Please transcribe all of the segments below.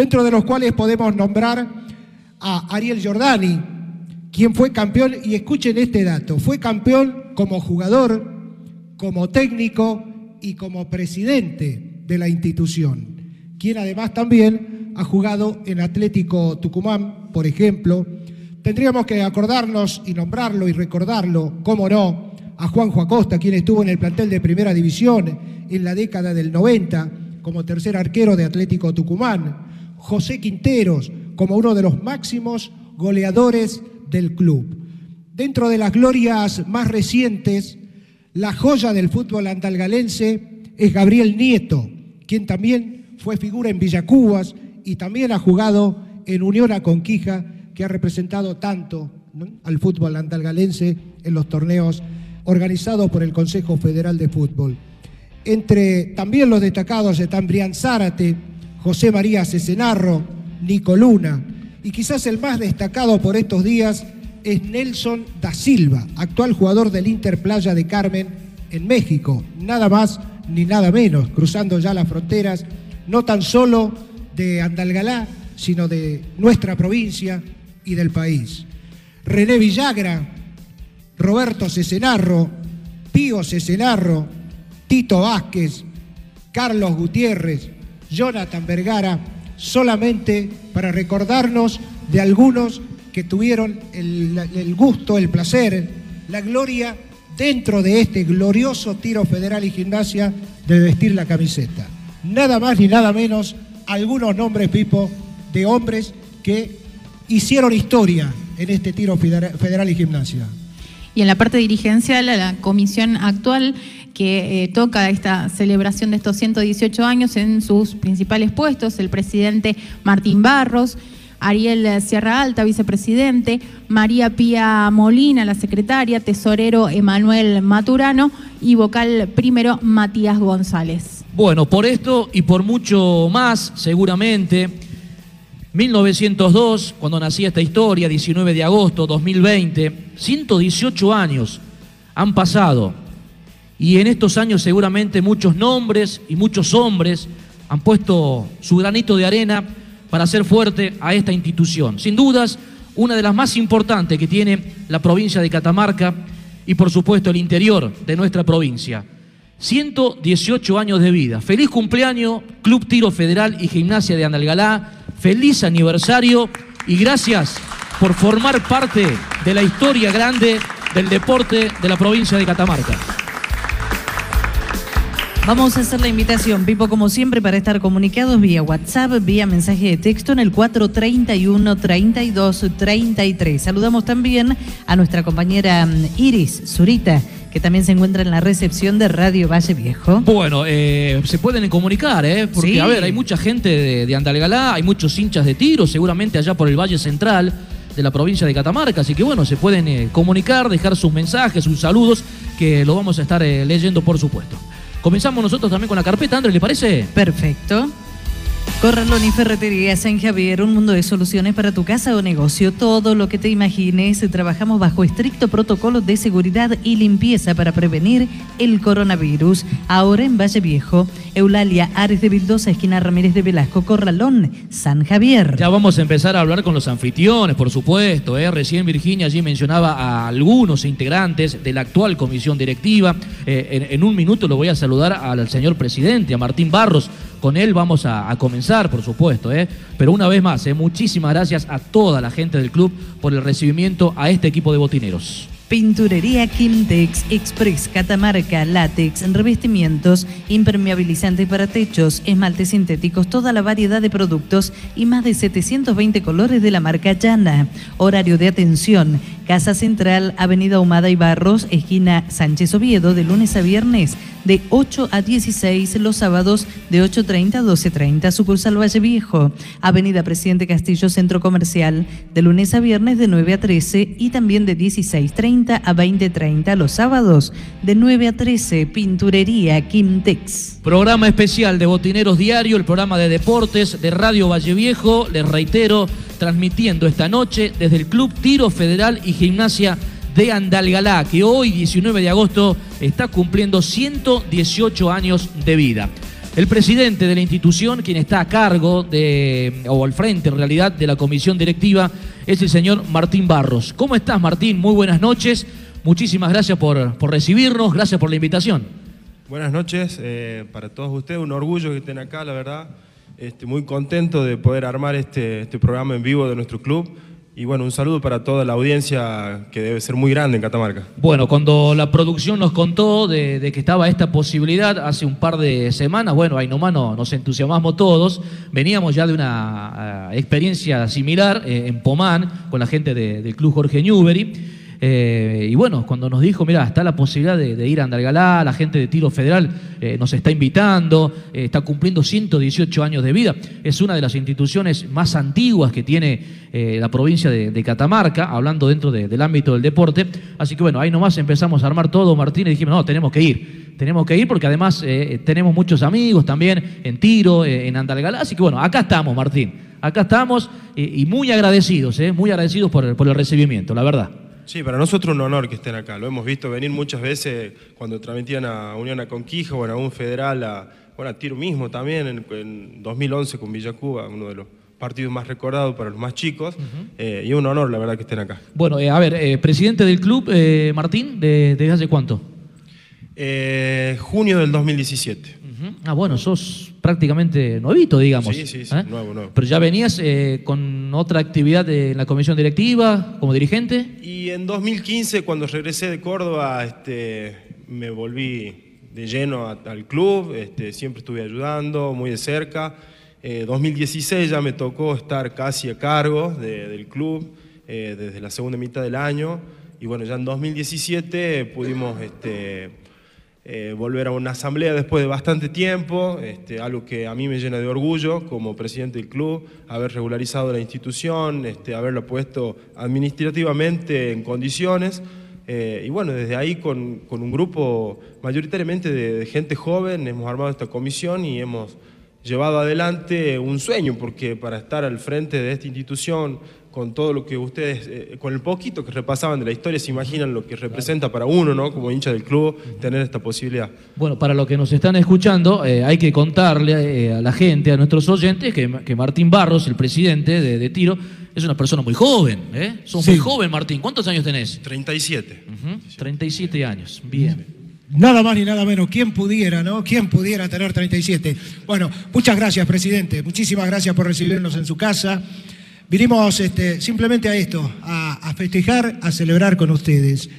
dentro de los cuales podemos nombrar a Ariel Giordani, quien fue campeón, y escuchen este dato, fue campeón como jugador, como técnico y como presidente de la institución, quien además también ha jugado en Atlético Tucumán, por ejemplo. Tendríamos que acordarnos y nombrarlo y recordarlo, cómo no, a Juanjo Acosta, quien estuvo en el plantel de Primera División en la década del 90 como tercer arquero de Atlético Tucumán, José Quinteros como uno de los máximos goleadores del club. Dentro de las glorias más recientes, la joya del fútbol andalgalense es Gabriel Nieto, quien también fue figura en Villacubas y también ha jugado en Unión a Conquija, que ha representado tanto al fútbol andalgalense en los torneos organizados por el Consejo Federal de Fútbol. Entre también los destacados están Brian Zárate, José María Cesenarro, Nico Luna, y quizás el más destacado por estos días es Nelson da Silva, actual jugador del Inter Playa de Carmen en México, nada más ni nada menos, cruzando ya las fronteras, no tan solo de Andalgalá, sino de nuestra provincia y del país. René Villagra, Roberto Cesenarro, Pío Cesenarro, Tito Vázquez, Carlos Gutiérrez, Jonathan Vergara, solamente para recordarnos de algunos que tuvieron el, gusto, el placer, la gloria dentro de este glorioso tiro federal y gimnasia de vestir la camiseta. Nada más ni nada menos algunos nombres, Pipo, de hombres que hicieron historia en este tiro federal y gimnasia. Y en la parte dirigencial, la comisión actual que eh, toca esta celebración de estos 118 años en sus principales puestos, el presidente Martín Barros, Ariel Sierra Alta, vicepresidente, María Pía Molina, la secretaria, tesorero Emanuel Maturano y vocal primero Matías González. Bueno, por esto y por mucho más, seguramente, 1902, cuando nacía esta historia, 19 de agosto 2020, 118 años han pasado y en estos años seguramente muchos nombres y muchos hombres han puesto su granito de arena para hacer fuerte a esta institución. Sin dudas, una de las más importantes que tiene la provincia de Catamarca y por supuesto el interior de nuestra provincia. 118 años de vida. Feliz cumpleaños, Club Tiro Federal y Gimnasia de Andalgalá. Feliz aniversario y gracias por formar parte de la historia grande del deporte de la provincia de Catamarca. Vamos a hacer la invitación, Pipo, como siempre, para estar comunicados vía WhatsApp, vía mensaje de texto en el 431-3233. Saludamos también a nuestra compañera mm, Iris Zurita que también se encuentra en la recepción de Radio Valle Viejo. Bueno, eh, se pueden comunicar, ¿eh? Porque, a ver, hay mucha gente de, de Andalgalá, hay muchos hinchas de tiro, seguramente allá por el Valle Central de la provincia de Catamarca, así que bueno, se pueden eh, comunicar, dejar sus mensajes, sus saludos, que lo vamos a estar eh, leyendo, por supuesto. Comenzamos nosotros también con la carpeta, Andrés, ¿le parece? Perfecto. Corralón y Ferretería San Javier, un mundo de soluciones para tu casa o negocio. Todo lo que te imagines. Trabajamos bajo estricto protocolo de seguridad y limpieza para prevenir el coronavirus. Ahora en Valle Viejo, Eulalia Ares de Vildosa, esquina Ramírez de Velasco, Corralón, San Javier. Ya vamos a empezar a hablar con los anfitriones, por supuesto. ¿eh? Recién Virginia allí mencionaba a algunos integrantes de la actual comisión directiva. Eh, en, un minuto lo voy a saludar al señor presidente, a Martín Barros. Con él vamos a, comenzar, por supuesto. ¿eh? Pero una vez más, ¿eh? muchísimas gracias a toda la gente del club por el recibimiento a este equipo de botineros. Pinturería Quintex, Express Catamarca, látex, revestimientos, impermeabilizantes para techos, esmaltes sintéticos, toda la variedad de productos y más de 720 colores de la marca Llana. Horario de atención, Casa Central, Avenida Humada y Barros, esquina Sánchez Oviedo, de lunes a viernes de 8 a 16, los sábados de 8.30 a 12.30, sucursal Valle Viejo, Avenida Presidente Castillo, Centro Comercial, de lunes a viernes de 9 a 13 y también de 16.30 a 20.30, los sábados de 9 a 13, Pinturería Quintex. Programa especial de Botineros Diario, el programa de deportes de Radio Valle Viejo, les reitero, transmitiendo esta noche desde el Club Tiro Federal y Gimnasia de Andalgalá, que hoy, 19 de agosto, está cumpliendo 118 años de vida. el presidente de la institución, quien está a cargo de, o al frente en realidad, de la comisión directiva, es el señor Martín Barros. ¿Cómo estás, Martín? Muy buenas noches. Muchísimas gracias por, por recibirnos, gracias por la invitación. Buenas noches eh, para todos ustedes, un orgullo que estén acá, la verdad. Este, muy contento de poder armar este, este programa en vivo de nuestro club. Y bueno, un saludo para toda la audiencia que debe ser muy grande en Catamarca. Bueno, cuando la producción nos contó de, que estaba esta posibilidad hace un par de semanas, bueno, ahí nomás nos entusiasmamos todos. Veníamos ya de una eh, experiencia similar eh, en Pomán con la gente del Club Jorge Newbery. Eh, y bueno, cuando nos dijo, mira, está la posibilidad de, ir a Andalgalá, la gente de Tiro Federal eh, nos está invitando, eh, está cumpliendo 118 años de vida, es una de las instituciones más antiguas que tiene la provincia de, Catamarca, hablando dentro del ámbito del deporte. Así que bueno, ahí nomás empezamos a armar todo, Martín, y dijimos, no, tenemos que ir. Tenemos que ir porque además tenemos muchos amigos también en Tiro, en Andalgalá. Así que bueno, acá estamos, Martín. Acá estamos y muy agradecidos, muy agradecidos por el recibimiento, la verdad. Sí, para nosotros un honor que estén acá. Lo hemos visto venir muchas veces cuando transmitían a Unión a Conquija o a un federal, a, bueno, a Tiro mismo también, en, 2011 con Villacuba, uno de los partidos más recordados para los más chicos. Eh, y un honor, la verdad, que estén acá. Bueno, eh, a ver, eh, presidente del club, Martín, ¿desde hace cuánto? junio del 2017. Ah, bueno, sos prácticamente nuevito, digamos. Sí, sí, sí, ¿eh? nuevo, nuevo. Pero ya venías eh, con otra actividad en la comisión directiva, como dirigente. Y en 2015, cuando regresé de Córdoba, este, me volví de lleno al club, este, siempre estuve ayudando muy de cerca. Eh, 2016 ya me tocó estar casi a cargo del club eh, desde la segunda mitad del año. Y bueno, ya en 2017 pudimos este, eh, volver a una asamblea después de bastante tiempo, este, algo que a mí me llena de orgullo como presidente del club, haber regularizado la institución, este, haberla puesto administrativamente en condiciones. Eh, y bueno, desde ahí con, con un grupo mayoritariamente de, de, gente joven hemos armado esta comisión y hemos llevado adelante un sueño, porque para estar al frente de esta institución con todo lo que ustedes, eh, con el poquito que repasaban de la historia, se imaginan lo que representa para uno, ¿no? Como hincha del club, tener esta posibilidad. Bueno, para los que nos están escuchando, eh, hay que contarle eh, a la gente, a nuestros oyentes, que, Martín Barros, el presidente de, Tiro, es una persona muy joven, ¿eh? Sos muy joven, Martín. ¿Cuántos años tenés? 37. 37 años, bien. Nada más ni nada menos. ¿Quién pudiera, no? ¿Quién pudiera tener 37? Bueno, muchas gracias, presidente. Muchísimas gracias por recibirnos en su casa. Vinimos este, simplemente a esto, a, festejar, a celebrar con ustedes.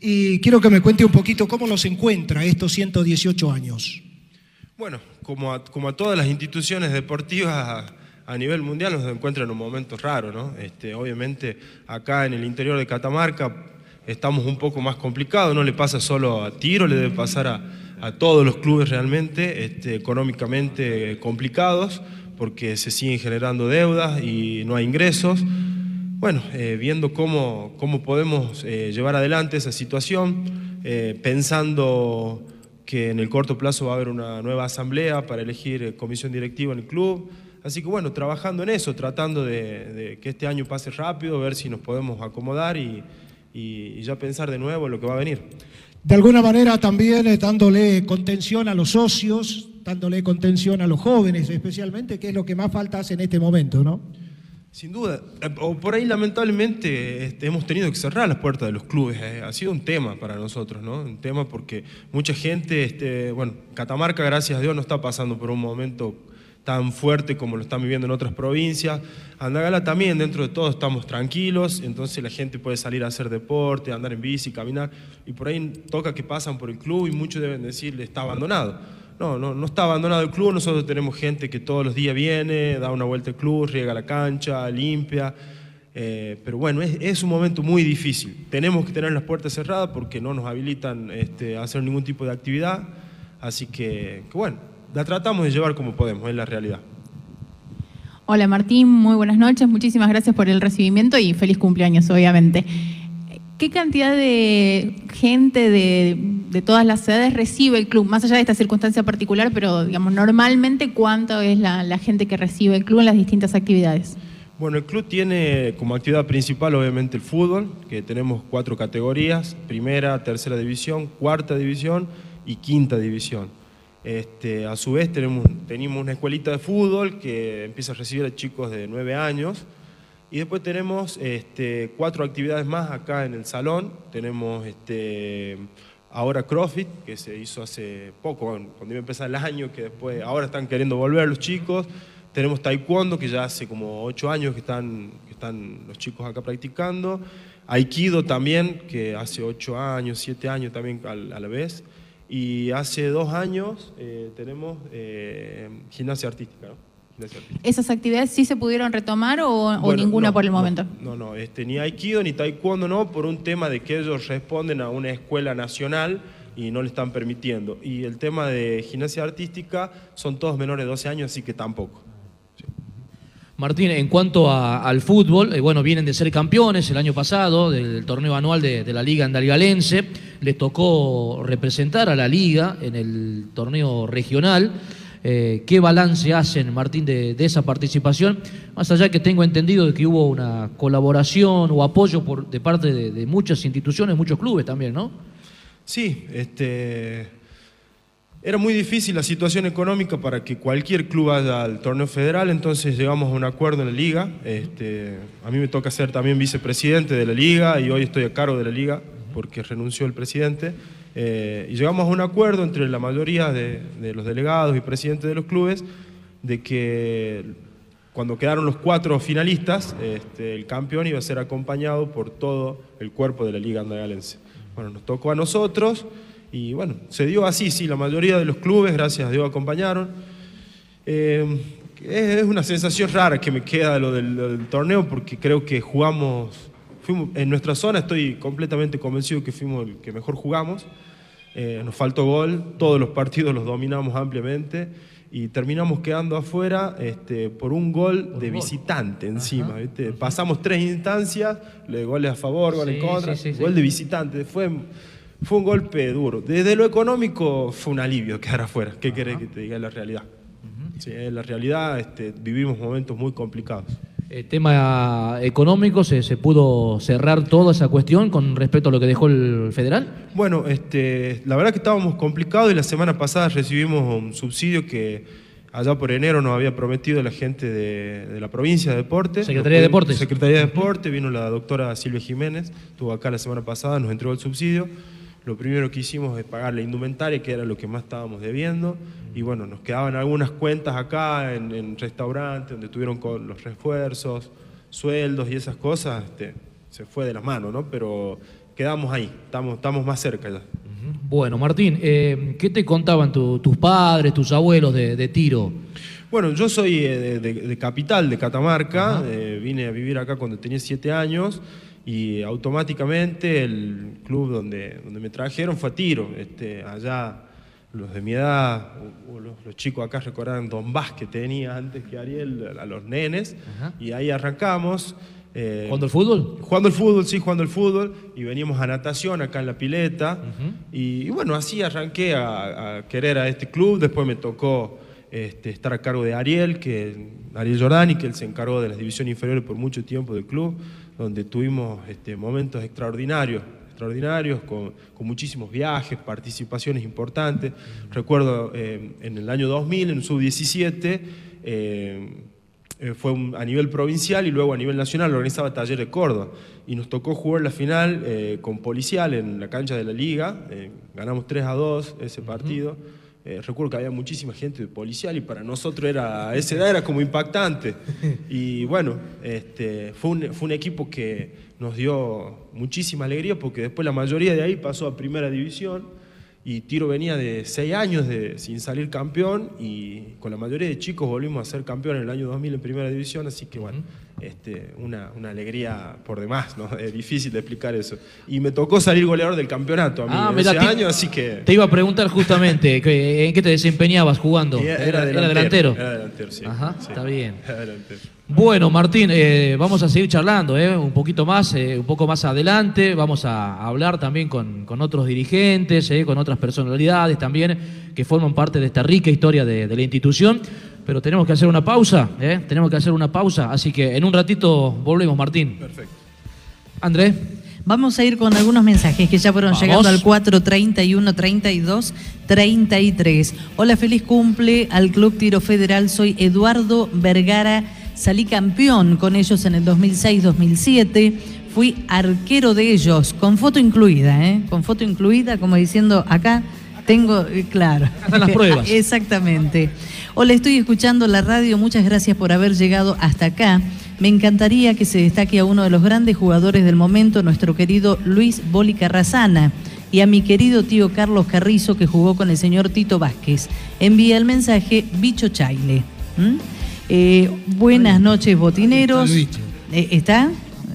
Y quiero que me cuente un poquito cómo los encuentra estos 118 años. Bueno, como a, todas las instituciones deportivas a, nivel mundial nos encuentran en un momento raro, ¿no? Este, obviamente acá en el interior de Catamarca estamos un poco más complicados, no le pasa solo a Tiro, le debe pasar a, todos los clubes realmente este, económicamente complicados porque se siguen generando deudas y no hay ingresos. Bueno, eh, viendo cómo, cómo podemos eh, llevar adelante esa situación, eh, pensando que en el corto plazo va a haber una nueva asamblea para elegir comisión directiva en el club. Así que bueno, trabajando en eso, tratando de, que este año pase rápido, ver si nos podemos acomodar y, y, ya pensar de nuevo en lo que va a venir. De alguna manera también dándole contención a los socios, dándole contención a los jóvenes especialmente, que es lo que más falta hace en este momento, ¿no? Sin duda. Eh, o por ahí lamentablemente este, hemos tenido que cerrar las puertas de los clubes. Eh. Ha sido un tema para nosotros, ¿no? Un tema porque mucha gente, este, bueno, Catamarca, gracias a Dios, no está pasando por un momento tan fuerte como lo están viviendo en otras provincias. Andagala también, dentro de todo, estamos tranquilos, entonces la gente puede salir a hacer deporte, andar en bici, caminar, y por ahí toca que pasan por el club y muchos deben decirle está abandonado. No, no, no está abandonado el club, nosotros tenemos gente que todos los días viene, da una vuelta al club, riega la cancha, limpia. Eh, pero bueno, es, un momento muy difícil. Tenemos que tener las puertas cerradas porque no nos habilitan este, a hacer ningún tipo de actividad. Así que, que, bueno, la tratamos de llevar como podemos, es la realidad. Hola Martín, muy buenas noches. Muchísimas gracias por el recibimiento y feliz cumpleaños, obviamente. ¿Qué cantidad de gente de, todas las edades recibe el club? Más allá de esta circunstancia particular, pero digamos, normalmente, ¿cuánto es la, gente que recibe el club en las distintas actividades? Bueno, el club tiene como actividad principal obviamente el fútbol, que tenemos cuatro categorías, primera, tercera división, cuarta división y quinta división. Este, a su vez tenemos, tenemos una escuelita de fútbol que empieza a recibir a chicos de 9 años. Y después tenemos este, cuatro actividades más acá en el salón. Tenemos este, ahora CrossFit, que se hizo hace poco, cuando iba a empezar el año, que después ahora están queriendo volver los chicos. Tenemos Taekwondo, que ya hace como ocho años que están, los chicos acá practicando. Aikido también, que hace ocho años, siete años también a la vez. Y hace dos años eh, tenemos eh, gimnasia artística. ¿no? ¿Esas actividades sí se pudieron retomar o, ninguna por el momento? No, no, este, ni Aikido ni Taekwondo no, por un tema de que ellos responden a una escuela nacional y no le están permitiendo. Y el tema de gimnasia artística son todos menores de 12 años, así que tampoco. Martín, en cuanto al fútbol, eh, bueno, vienen de ser campeones el año pasado del torneo anual de, la Liga Andalgalense. Les tocó representar a la Liga en el torneo regional. Eh, ¿Qué balance hacen, Martín, de, esa participación? Más allá que tengo entendido de que hubo una colaboración o apoyo por, de parte de, muchas instituciones, muchos clubes también, ¿no? Sí, este, era muy difícil la situación económica para que cualquier club vaya al torneo federal, entonces llegamos a un acuerdo en la liga. Este, a mí me toca ser también vicepresidente de la liga y hoy estoy a cargo de la liga porque renunció el presidente. Eh, y llegamos a un acuerdo entre la mayoría de, los delegados y presidentes de los clubes de que cuando quedaron los cuatro finalistas, este, el campeón iba a ser acompañado por todo el cuerpo de la Liga Andagalense. Bueno, nos tocó a nosotros y bueno, se dio así, sí, la mayoría de los clubes, gracias a Dios, acompañaron. Eh, es, una sensación rara que me queda lo del, lo del torneo porque creo que jugamos, fuimos, en nuestra zona estoy completamente convencido que fuimos el que mejor jugamos. Eh, nos faltó gol, todos los partidos los dominamos ampliamente y terminamos quedando afuera este, por un gol de visitante encima. Pasamos tres instancias, goles a favor, gol en contra, gol de visitante. Fue, fue un golpe duro. Desde lo económico fue un alivio quedar afuera. ¿Qué querés que te diga? la realidad. en la realidad este, vivimos momentos muy complicados. El tema económico, ¿se, ¿se, pudo cerrar toda esa cuestión con respecto a lo que dejó el federal? Bueno, este, la verdad que estábamos complicados y la semana pasada recibimos un subsidio que allá por enero nos había prometido la gente de, la provincia de Deporte. Secretaría de Deportes. Secretaría de Deporte, vino la doctora Silvia Jiménez, estuvo acá la semana pasada, nos entregó el subsidio. Lo primero que hicimos es pagar la indumentaria, que era lo que más estábamos debiendo. Y bueno, nos quedaban algunas cuentas acá en, restaurantes donde tuvieron con los refuerzos, sueldos y esas cosas. Este, se fue de las manos, ¿no? Pero quedamos ahí, estamos, estamos más cerca ya. Bueno, Martín, eh, ¿qué te contaban tus padres, tus abuelos de, tiro? Bueno, yo soy eh, de, capital, de Catamarca, eh, vine a vivir acá cuando tenía siete años y automáticamente el club donde, donde me trajeron fue a tiro. Este, allá los de mi edad, los, chicos acá recordaban Don Vaz que tenía antes que Ariel, a los nenes, y ahí arrancamos. Eh, ¿Jugando el fútbol? Jugando el fútbol, sí, jugando el fútbol, y veníamos a natación acá en la pileta, y, bueno, así arranqué a, querer a este club, después me tocó este, estar a cargo de Ariel, que, Ariel Jordani, que él se encargó de las divisiones inferiores por mucho tiempo del club donde tuvimos este, momentos extraordinarios, extraordinarios con, muchísimos viajes, participaciones importantes. Recuerdo eh, en el año 2000, en Sub-17, eh, eh, fue a nivel provincial y luego a nivel nacional organizaba Taller de Córdoba. Y nos tocó jugar la final con Policial en la cancha de la Liga. ganamos 3 a 2 ese partido. Eh, recuerdo que había muchísima gente policial y para nosotros era, a esa edad era como impactante. Y bueno, este, fue, un, fue un equipo que nos dio muchísima alegría porque después la mayoría de ahí pasó a primera división y Tiro venía de seis años de, sin salir campeón y con la mayoría de chicos volvimos a ser campeón en el año 2000 en primera división, así que bueno, este, una, una, alegría por demás, ¿no? Es difícil de explicar eso. Y me tocó salir goleador del campeonato a mí ah, ese año, así que... Te iba a preguntar justamente, ¿en qué te desempeñabas jugando? Era, delantero, Era delantero, sí. Ajá, está bien. Era delantero. Bueno, Martín, eh, vamos a seguir charlando eh, un poquito más, eh, un poco más adelante. Vamos a hablar también con, otros dirigentes, con otras personalidades también que forman parte de esta rica historia de, la institución. Pero tenemos que hacer una pausa, tenemos que hacer una pausa. Así que en un ratito volvemos, Martín. Perfecto. Andrés. Vamos a ir con algunos mensajes que ya fueron Vamos. llegando al 431 32 33. Hola, feliz cumple al Club Tiro Federal. Soy Eduardo Vergara. Salí campeón con ellos en el 2006-2007. Fui arquero de ellos, con foto incluida, ¿eh? Con foto incluida, como diciendo, acá tengo, eh, claro. están las pruebas. Exactamente. Hola, estoy escuchando la radio. Muchas gracias por haber llegado hasta acá. Me encantaría que se destaque a uno de los grandes jugadores del momento, nuestro querido Luis Boli Carrazana, y a mi querido tío Carlos Carrizo, que jugó con el señor Tito Vázquez. Envía el mensaje Bicho Chaile. ¿Mm? Eh, buenas noches, botineros. Está el bicho. Eh, ¿Está?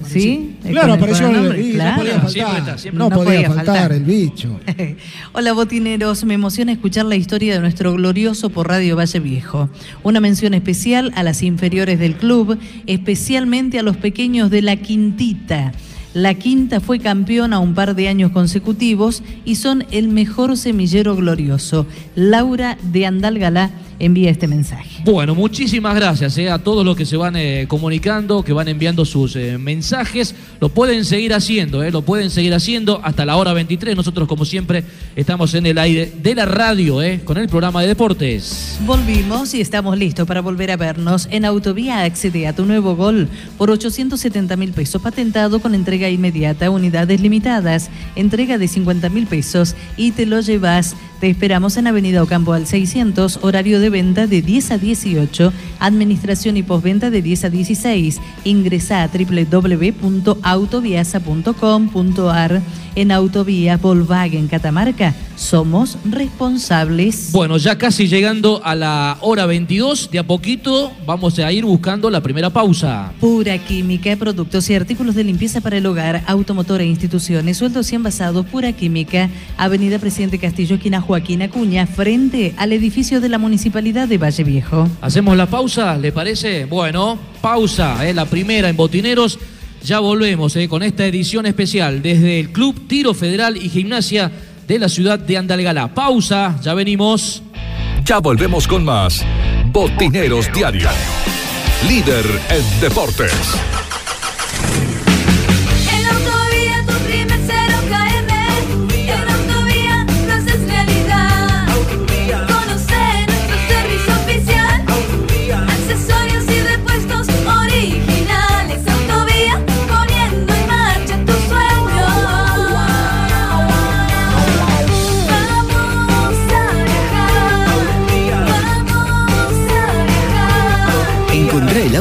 ¿Sí? Claro, apareció el el, claro. no podía faltar. Siempre está, siempre no, podía, podía faltar, faltar. el bicho. Hola botineros, me emociona escuchar la historia de nuestro glorioso por Radio Valle Viejo. Una mención especial a las inferiores del club, especialmente a los pequeños de la Quintita. La Quinta fue campeona un par de años consecutivos y son el mejor semillero glorioso. Laura de Andalgalá envía este mensaje. Bueno, muchísimas gracias eh, a todos los que se van eh, comunicando, que van enviando sus eh, mensajes. Lo pueden seguir haciendo, eh, lo pueden seguir haciendo hasta la hora 23. Nosotros, como siempre, estamos en el aire de la radio eh, con el programa de deportes. Volvimos y estamos listos para volver a vernos. En Autovía accede a tu nuevo gol por 870 mil pesos, patentado con entrega inmediata, unidades limitadas, entrega de 50 mil pesos y te lo llevas. Te esperamos en Avenida Ocampo al 600, horario de venta de 10 a 18, administración y postventa de 10 a 16. Ingresa a www.autoviasa.com.ar. En Autovía Volkswagen Catamarca somos responsables. Bueno, ya casi llegando a la hora 22, de a poquito vamos a ir buscando la primera pausa. Pura Química, productos y artículos de limpieza para el hogar, automotor e instituciones, sueldos y envasados, Pura Química, Avenida Presidente Castillo, esquina Joaquín Acuña, frente al edificio de la Municipalidad de Valle Viejo. ¿Hacemos la pausa? ¿Le parece? Bueno, pausa, eh, la primera en Botineros. Ya volvemos eh, con esta edición especial desde el Club Tiro Federal y Gimnasia de la ciudad de Andalgalá. Pausa, ya venimos. Ya volvemos con más Botineros Diario. Líder en deportes.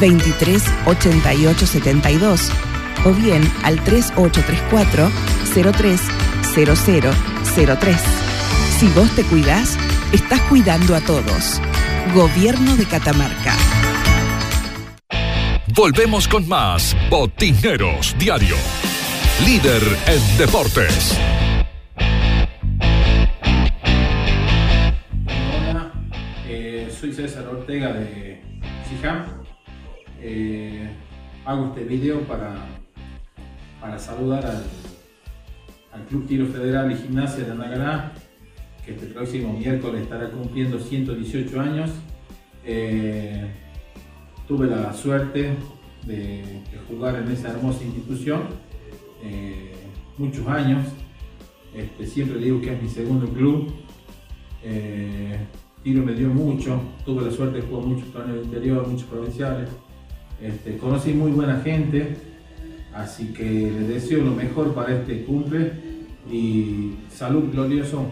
238872 o bien al 3834 030003. Si vos te cuidás, estás cuidando a todos. Gobierno de Catamarca. Volvemos con más Botineros Diario. Líder en deportes. Eh, soy César Ortega de CIJAM. Eh, hago este video para, para saludar al, al Club Tiro Federal y Gimnasia de Andagará, que este próximo miércoles estará cumpliendo 118 años. Eh, tuve la suerte de, jugar en esa hermosa institución eh, muchos años. Este, siempre digo que es mi segundo club. Tiro me dio mucho, tuve la suerte de jugar muchos torneos interior, muchos provinciales. Este, conocí muy buena gente, así que les deseo lo mejor para este cumple y salud glorioso.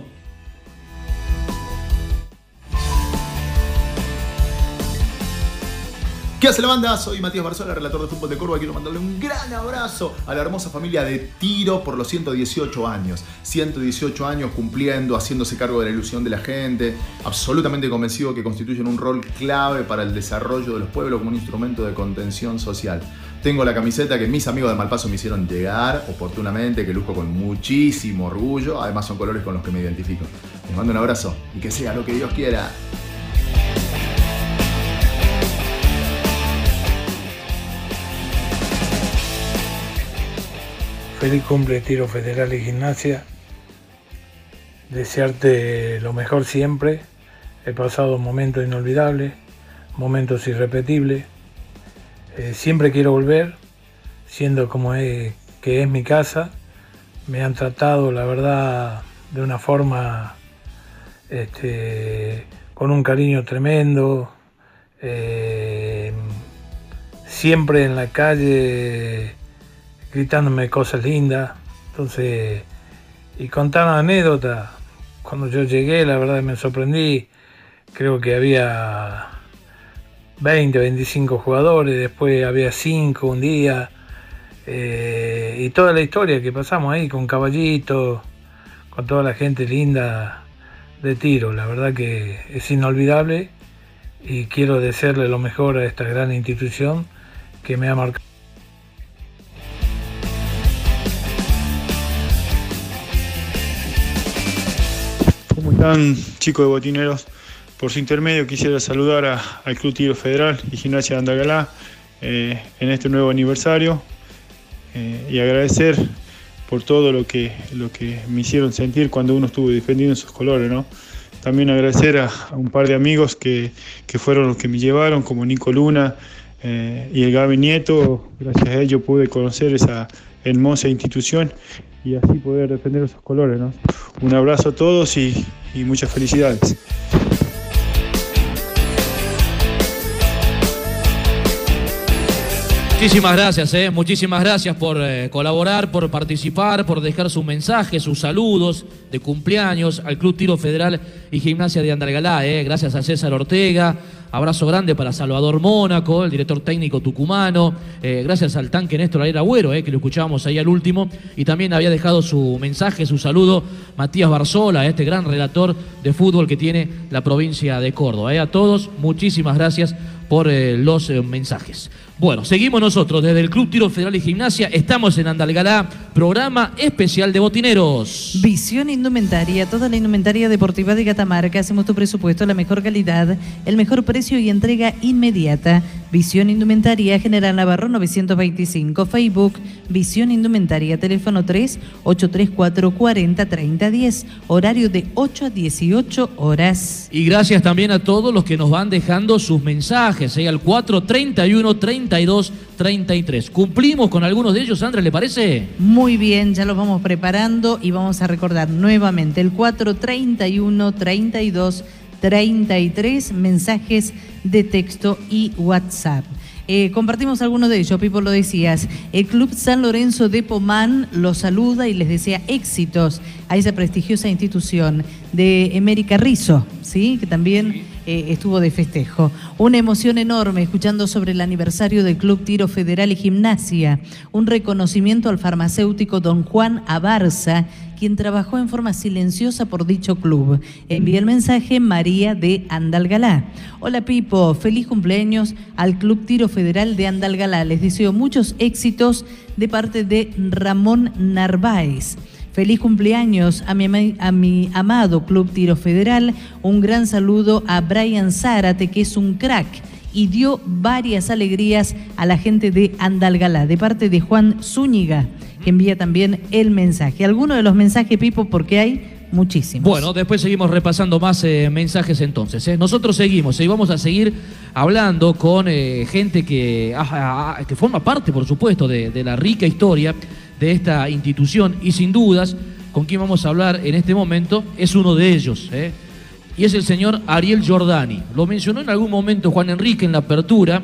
¿Qué hace la banda? Soy Matías Barzola, relator de fútbol de Córdoba. Quiero mandarle un gran abrazo a la hermosa familia de Tiro por los 118 años. 118 años cumpliendo, haciéndose cargo de la ilusión de la gente. Absolutamente convencido que constituyen un rol clave para el desarrollo de los pueblos como un instrumento de contención social. Tengo la camiseta que mis amigos de Malpaso me hicieron llegar oportunamente, que luzco con muchísimo orgullo. Además son colores con los que me identifico. Les mando un abrazo y que sea lo que Dios quiera. Feliz cumple Tiro Federal y Gimnasia. Desearte lo mejor siempre. He pasado momentos inolvidables, momentos irrepetibles. Eh, siempre quiero volver, siendo como es, que es mi casa. Me han tratado, la verdad, de una forma este, con un cariño tremendo. Eh, siempre en la calle gritándome cosas lindas. Entonces, y contar una anécdota. Cuando yo llegué, la verdad me sorprendí. Creo que había 20, 25 jugadores, después había 5 un día. eh, y toda la historia que pasamos ahí con Caballito, con toda la gente linda de tiro. La verdad que es inolvidable y quiero desearle lo mejor a esta gran institución que me ha marcado. Están chicos de botineros? Por su intermedio quisiera saludar al Club Tiro Federal y Gimnasia de Andagalá eh, en este nuevo aniversario eh, y agradecer por todo lo que, lo que me hicieron sentir cuando uno estuvo defendiendo esos colores, ¿no? También agradecer a, a un par de amigos que, que fueron los que me llevaron, como Nico Luna eh, y el Gaby Nieto. Gracias a ellos pude conocer esa hermosa institución y así poder defender esos colores, ¿no? Un abrazo a todos y, y muchas felicidades. Muchísimas gracias, eh. muchísimas gracias por eh, colaborar, por participar, por dejar sus mensajes, sus saludos de cumpleaños al Club Tiro Federal y Gimnasia de Andalgalá. eh. Gracias a César Ortega, abrazo grande para Salvador Mónaco, el director técnico tucumano. eh, gracias al tanque Néstor Ariel Agüero, eh, que lo escuchábamos ahí al último. Y también había dejado su mensaje, su saludo, Matías Barzola, este gran relator de fútbol que tiene la provincia de Córdoba. A todos, muchísimas gracias por eh, los eh, mensajes. Bueno, seguimos nosotros desde el Club Tiro Federal y Gimnasia. Estamos en Andalgalá, programa especial de botineros. Visión Indumentaria, toda la indumentaria deportiva de Catamarca. Hacemos tu presupuesto, la mejor calidad, el mejor precio y entrega inmediata. Visión Indumentaria, General Navarro 925, Facebook, Visión Indumentaria, teléfono 3 834 40 30 10, horario de 8 a 18 horas. Y gracias también a todos los que nos van dejando sus mensajes, ¿eh? al 431 32 33. ¿Cumplimos con algunos de ellos, Sandra, le parece? Muy bien, ya los vamos preparando y vamos a recordar nuevamente el 431 32 33 mensajes de texto y WhatsApp. Eh, compartimos algunos de ellos, Pipo lo decías. El Club San Lorenzo de Pomán los saluda y les desea éxitos a esa prestigiosa institución de América Rizzo, ¿sí? que también eh, estuvo de festejo. Una emoción enorme escuchando sobre el aniversario del Club Tiro Federal y Gimnasia. Un reconocimiento al farmacéutico don Juan Abarza, quien trabajó en forma silenciosa por dicho club. Envía el mensaje María de Andalgalá. Hola Pipo, feliz cumpleaños al Club Tiro Federal de Andalgalá. Les deseo muchos éxitos de parte de Ramón Narváez. Feliz cumpleaños a mi, amado Club Tiro Federal. Un gran saludo a Brian Zárate, que es un crack y dio varias alegrías a la gente de Andalgalá, de parte de Juan Zúñiga, que envía también el mensaje. ¿Alguno de los mensajes, Pipo? Porque hay muchísimos. Bueno, después seguimos repasando más eh, mensajes entonces. ¿eh? Nosotros seguimos y vamos a seguir hablando con eh, gente que, ah, ah, que forma parte, por supuesto, de la rica historia de esta institución y sin dudas, con quien vamos a hablar en este momento, es uno de ellos. ¿eh? Y es el señor Ariel Giordani. Lo mencionó en algún momento Juan Enrique en la apertura.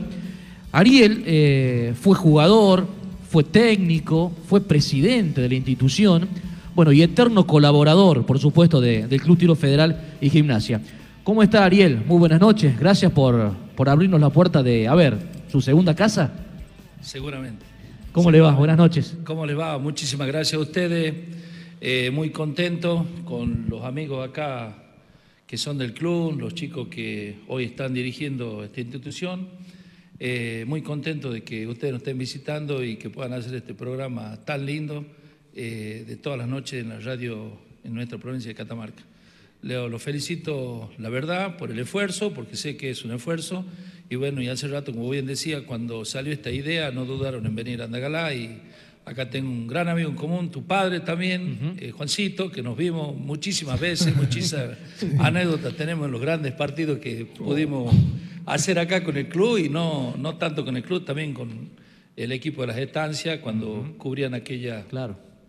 Ariel eh, fue jugador, fue técnico, fue presidente de la institución, bueno, y eterno colaborador, por supuesto, de- del Club Tiro Federal y Gimnasia. ¿Cómo está Ariel? Muy buenas noches. Gracias por, por abrirnos la puerta de, a ver, su segunda casa. Seguramente. ¿Cómo le va? Buenas noches. ¿Cómo le va? Muchísimas gracias a ustedes. Eh, muy contento con los amigos acá que son del club, los chicos que hoy están dirigiendo esta institución. Eh, muy contento de que ustedes nos estén visitando y que puedan hacer este programa tan lindo eh, de todas las noches en la radio en nuestra provincia de Catamarca. Leo, lo felicito, la verdad, por el esfuerzo, porque sé que es un esfuerzo. Y bueno, y hace rato, como bien decía, cuando salió esta idea, no dudaron en venir a Andagalá. Y acá tengo un gran amigo en común, tu padre también, eh, Juancito, que nos vimos muchísimas veces, muchísimas anécdotas tenemos en los grandes partidos que pudimos hacer acá con el club y no, no tanto con el club, también con el equipo de las estancias, cuando cubrían aquellas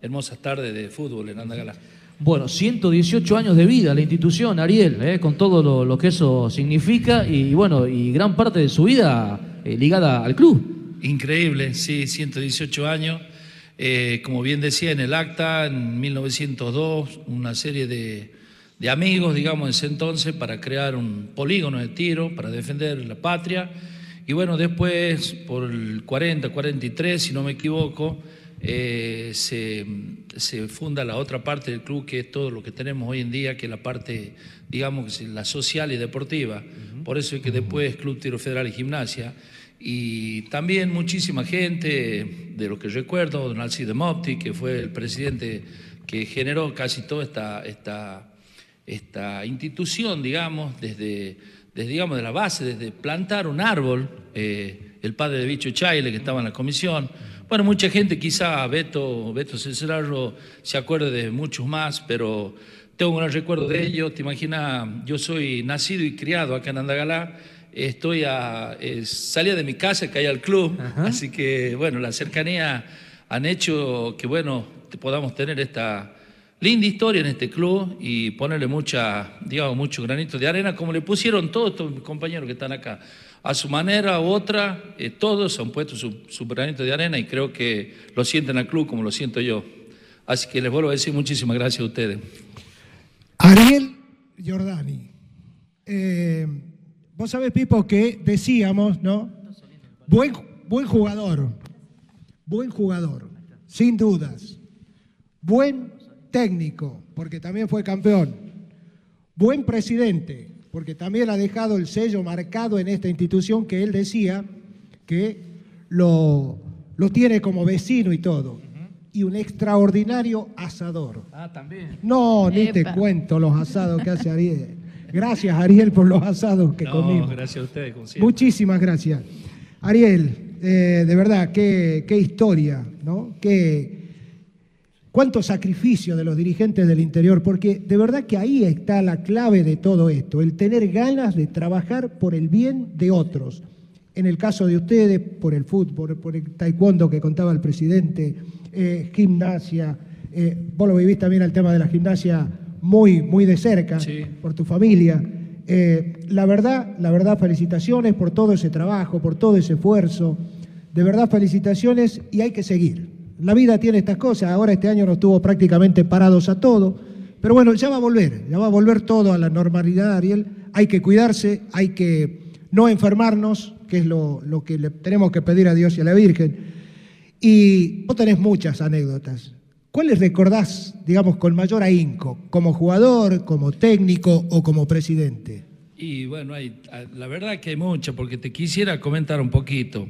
hermosas tardes de fútbol en Andagalá. Bueno, 118 años de vida la institución, Ariel, eh, con todo lo, lo que eso significa y, bueno, y gran parte de su vida eh, ligada al club. Increíble, sí, 118 años. Eh, como bien decía en el acta, en 1902, una serie de, de amigos, digamos, en ese entonces, para crear un polígono de tiro, para defender la patria. Y bueno, después, por el 40, 43, si no me equivoco, eh, se, se funda la otra parte del club, que es todo lo que tenemos hoy en día, que es la parte, digamos, la social y deportiva. Por eso es que después Club Tiro Federal y Gimnasia. Y también muchísima gente, de lo que recuerdo, don Alcide Mopti, que fue el presidente que generó casi toda esta, esta, esta institución, digamos, desde, desde, digamos, de la base, desde plantar un árbol, eh, el padre de Bicho Chaile, que estaba en la comisión, Bueno, mucha gente, quizá Beto, Beto Cecerarro se acuerde de muchos más, pero tengo un gran recuerdo de ellos. Te imaginas, yo soy nacido y criado acá en Andagalá. Estoy a, eh, salía de mi casa, caí al club, así que bueno, la cercanía han hecho que bueno, podamos tener esta linda historia en este club y ponerle mucha, digamos, mucho granito de arena, como le pusieron todos estos compañeros que están acá. A su manera u otra, eh, todos han puesto su, su granito de arena y creo que lo sienten al club como lo siento yo. Así que les vuelvo a decir muchísimas gracias a ustedes. Ariel Giordani. Eh, vos sabés, Pipo, que decíamos, ¿no? Buen, buen jugador. Buen jugador, sin dudas. Buen técnico, porque también fue campeón. Buen presidente, porque también ha dejado el sello marcado en esta institución que él decía que lo, lo tiene como vecino y todo. Y un extraordinario asador. Ah, también. No, ni te cuento los asados que hace Ariel. Gracias, Ariel, por los asados que No, comimos. gracias a ustedes, como siempre. Muchísimas gracias. Ariel, eh, de verdad, qué, qué historia, ¿no? Qué, cuánto sacrificio de los dirigentes del interior, porque de verdad que ahí está la clave de todo esto, el tener ganas de trabajar por el bien de otros. En el caso de ustedes, por el fútbol, por el taekwondo que contaba el presidente, eh, gimnasia, eh, vos lo vivís también el tema de la gimnasia muy, muy de cerca, por tu familia. Eh, la verdad, la verdad, felicitaciones por todo ese trabajo, por todo ese esfuerzo. De verdad, felicitaciones y hay que seguir. La vida tiene estas cosas. Ahora este año nos tuvo prácticamente parados a todo. Pero bueno, ya va a volver, ya va a volver todo a la normalidad, Ariel. Hay que cuidarse, hay que no enfermarnos, que es lo, que le tenemos que pedir a Dios y a la Virgen. Y vos tenés muchas anécdotas. ¿Cuáles recordás, digamos, con mayor ahínco, como jugador, como técnico o como presidente? Y bueno, hay, la verdad que hay mucha, porque te quisiera comentar un poquito.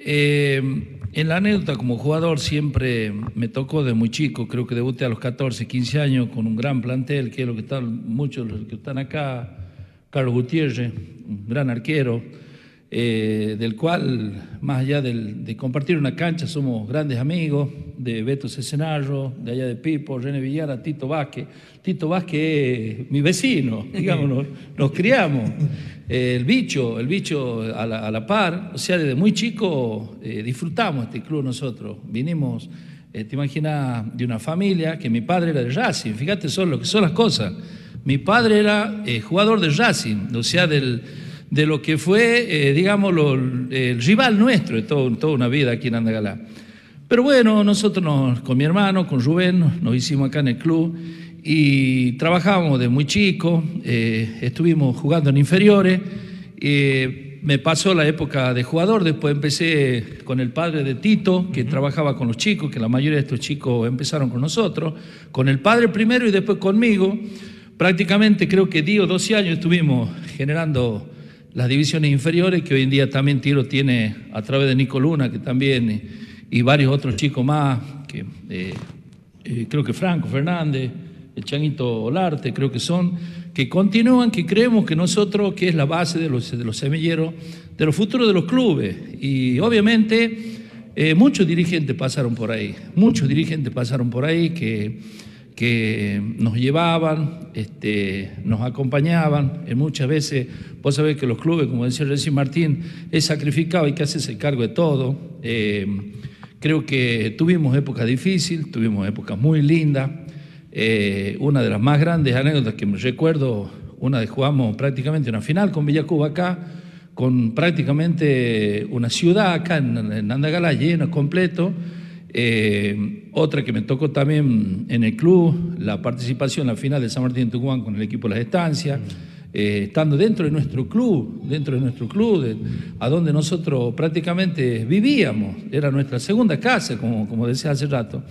Eh, en la anécdota como jugador siempre me tocó de muy chico, creo que debuté a los 14, 15 años con un gran plantel, que es lo que están, muchos de los que están acá, Carlos Gutiérrez, un gran arquero, eh, del cual, más allá del- de compartir una cancha, somos grandes amigos, de Beto Cesenarro, de allá de Pipo, René Villara, Tito Vázquez. Tito Vázquez es mi vecino, digamos, nos, nos criamos. Eh, el bicho, el bicho a la, a la par, o sea, desde muy chico eh, disfrutamos este club nosotros. Vinimos, eh, te imaginas, de una familia que mi padre era de Racing, fíjate solo lo que son las cosas. Mi padre era eh, jugador de Racing, o sea, del, de lo que fue, eh, digamos, lo- el rival nuestro de todo- toda una vida aquí en Andagalá. Pero bueno, nosotros nos- con mi hermano, con Rubén, nos, nos hicimos acá en el club y trabajábamos de muy chico, eh, estuvimos jugando en inferiores, eh, me pasó la época de jugador, después empecé con el padre de Tito, que trabajaba con los chicos, que la mayoría de estos chicos empezaron con nosotros, con el padre primero y después conmigo. Prácticamente creo que 10 o 12 años estuvimos generando las divisiones inferiores, que hoy en día también Tiro tiene a través de Nico Luna, que también, y varios otros chicos más, que eh, eh, creo que Franco Fernández, el Changuito Olarte, creo que son, que continúan, que creemos que nosotros, que es la base de los, de los semilleros, de los futuros de los clubes. Y obviamente eh, muchos dirigentes pasaron por ahí, muchos dirigentes pasaron por ahí que, que nos llevaban, este, nos acompañaban. Eh, muchas veces, vos sabés que los clubes, como decía recién Martín, es sacrificado, hay que hacerse cargo de todo. Eh, creo que tuvimos épocas difíciles, tuvimos épocas muy lindas. Eh, una de las más grandes anécdotas que me recuerdo, una de jugamos prácticamente una final con Villacuba acá, con prácticamente una ciudad acá en, en Andagalá llena, completo. Eh, otra que me tocó también en el club, la participación en la final de San Martín de Tucumán con el equipo de las estancias, eh, estando dentro de nuestro club, dentro de nuestro club, de- a donde nosotros prácticamente vivíamos, era nuestra segunda casa, como, como decía hace rato.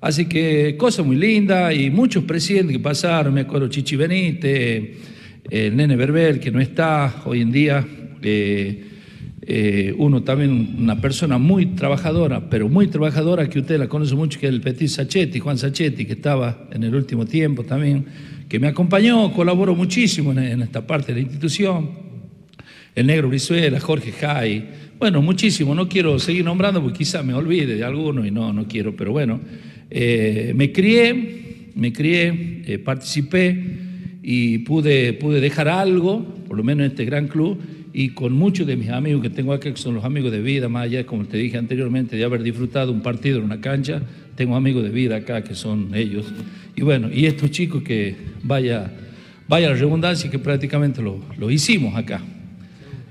Así que cosa muy linda y muchos presidentes que pasaron, me acuerdo Chichi Benítez, el nene Berbel, que no está hoy en día, eh, eh, uno también, una persona muy trabajadora, pero muy trabajadora, que usted la conoce mucho, que es el Petit Sachetti, Juan Sachetti, que estaba en el último tiempo también, que me acompañó, colaboró muchísimo en, en esta parte de la institución. el Negro Brizuela, Jorge Jai, bueno, muchísimo, no quiero seguir nombrando porque quizá me olvide de alguno y no, no quiero, pero bueno, eh, me crié, me crié, eh, participé y pude, pude dejar algo, por lo menos en este gran club, y con muchos de mis amigos que tengo acá, que son los amigos de vida, más allá, como te dije anteriormente, de haber disfrutado un partido en una cancha, tengo amigos de vida acá que son ellos. Y bueno, y estos chicos que vaya, vaya la redundancia, que prácticamente lo, lo hicimos acá.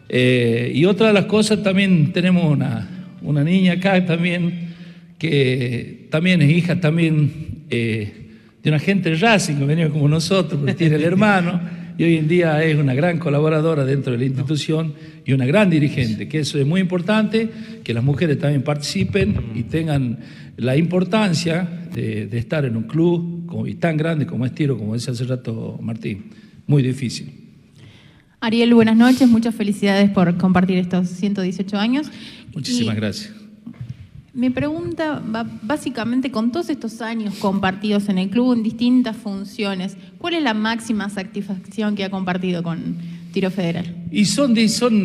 Eh, y otra de las cosas, también tenemos una, una niña acá también, que también es hija también eh, de una gente de Racing, que venía como nosotros, porque tiene el hermano, y hoy en día es una gran colaboradora dentro de la institución y una gran dirigente, que eso es muy importante, que las mujeres también participen y tengan la importancia de, de estar en un club como- y tan grande como es Tiro, como decía hace rato Martín. Muy difícil. Ariel, buenas noches, muchas felicidades por compartir estos 118 años. Muchísimas gracias. Mi pregunta básicamente con todos estos años compartidos en el club en distintas funciones, ¿cuál es la máxima satisfacción que ha compartido con Tiro Federal? Y son,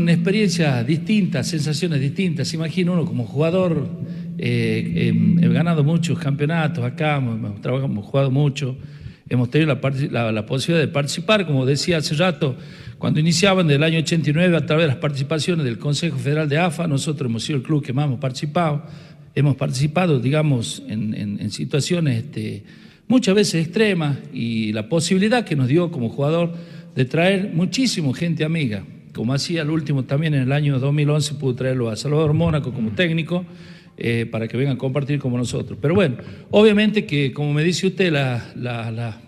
experiencias distintas, sensaciones distintas. Imagino uno como jugador, eh, em, he ganado muchos campeonatos acá, hemos, trabajado, hemos jugado mucho, hemos tenido la- la posibilidad de participar, como decía hace rato, cuando iniciaban del año 89 a través de las participaciones del Consejo Federal de AFA, nosotros hemos sido el club que más hemos participado, hemos participado, digamos, en, situaciones este, muchas veces extremas y la posibilidad que nos dio como jugador de traer muchísimo gente amiga, como hacía el último también en el año 2011, pudo traerlo a Salvador Mónaco como técnico, eh, para que vengan a compartir como nosotros. Pero bueno, obviamente que, como me dice usted, la-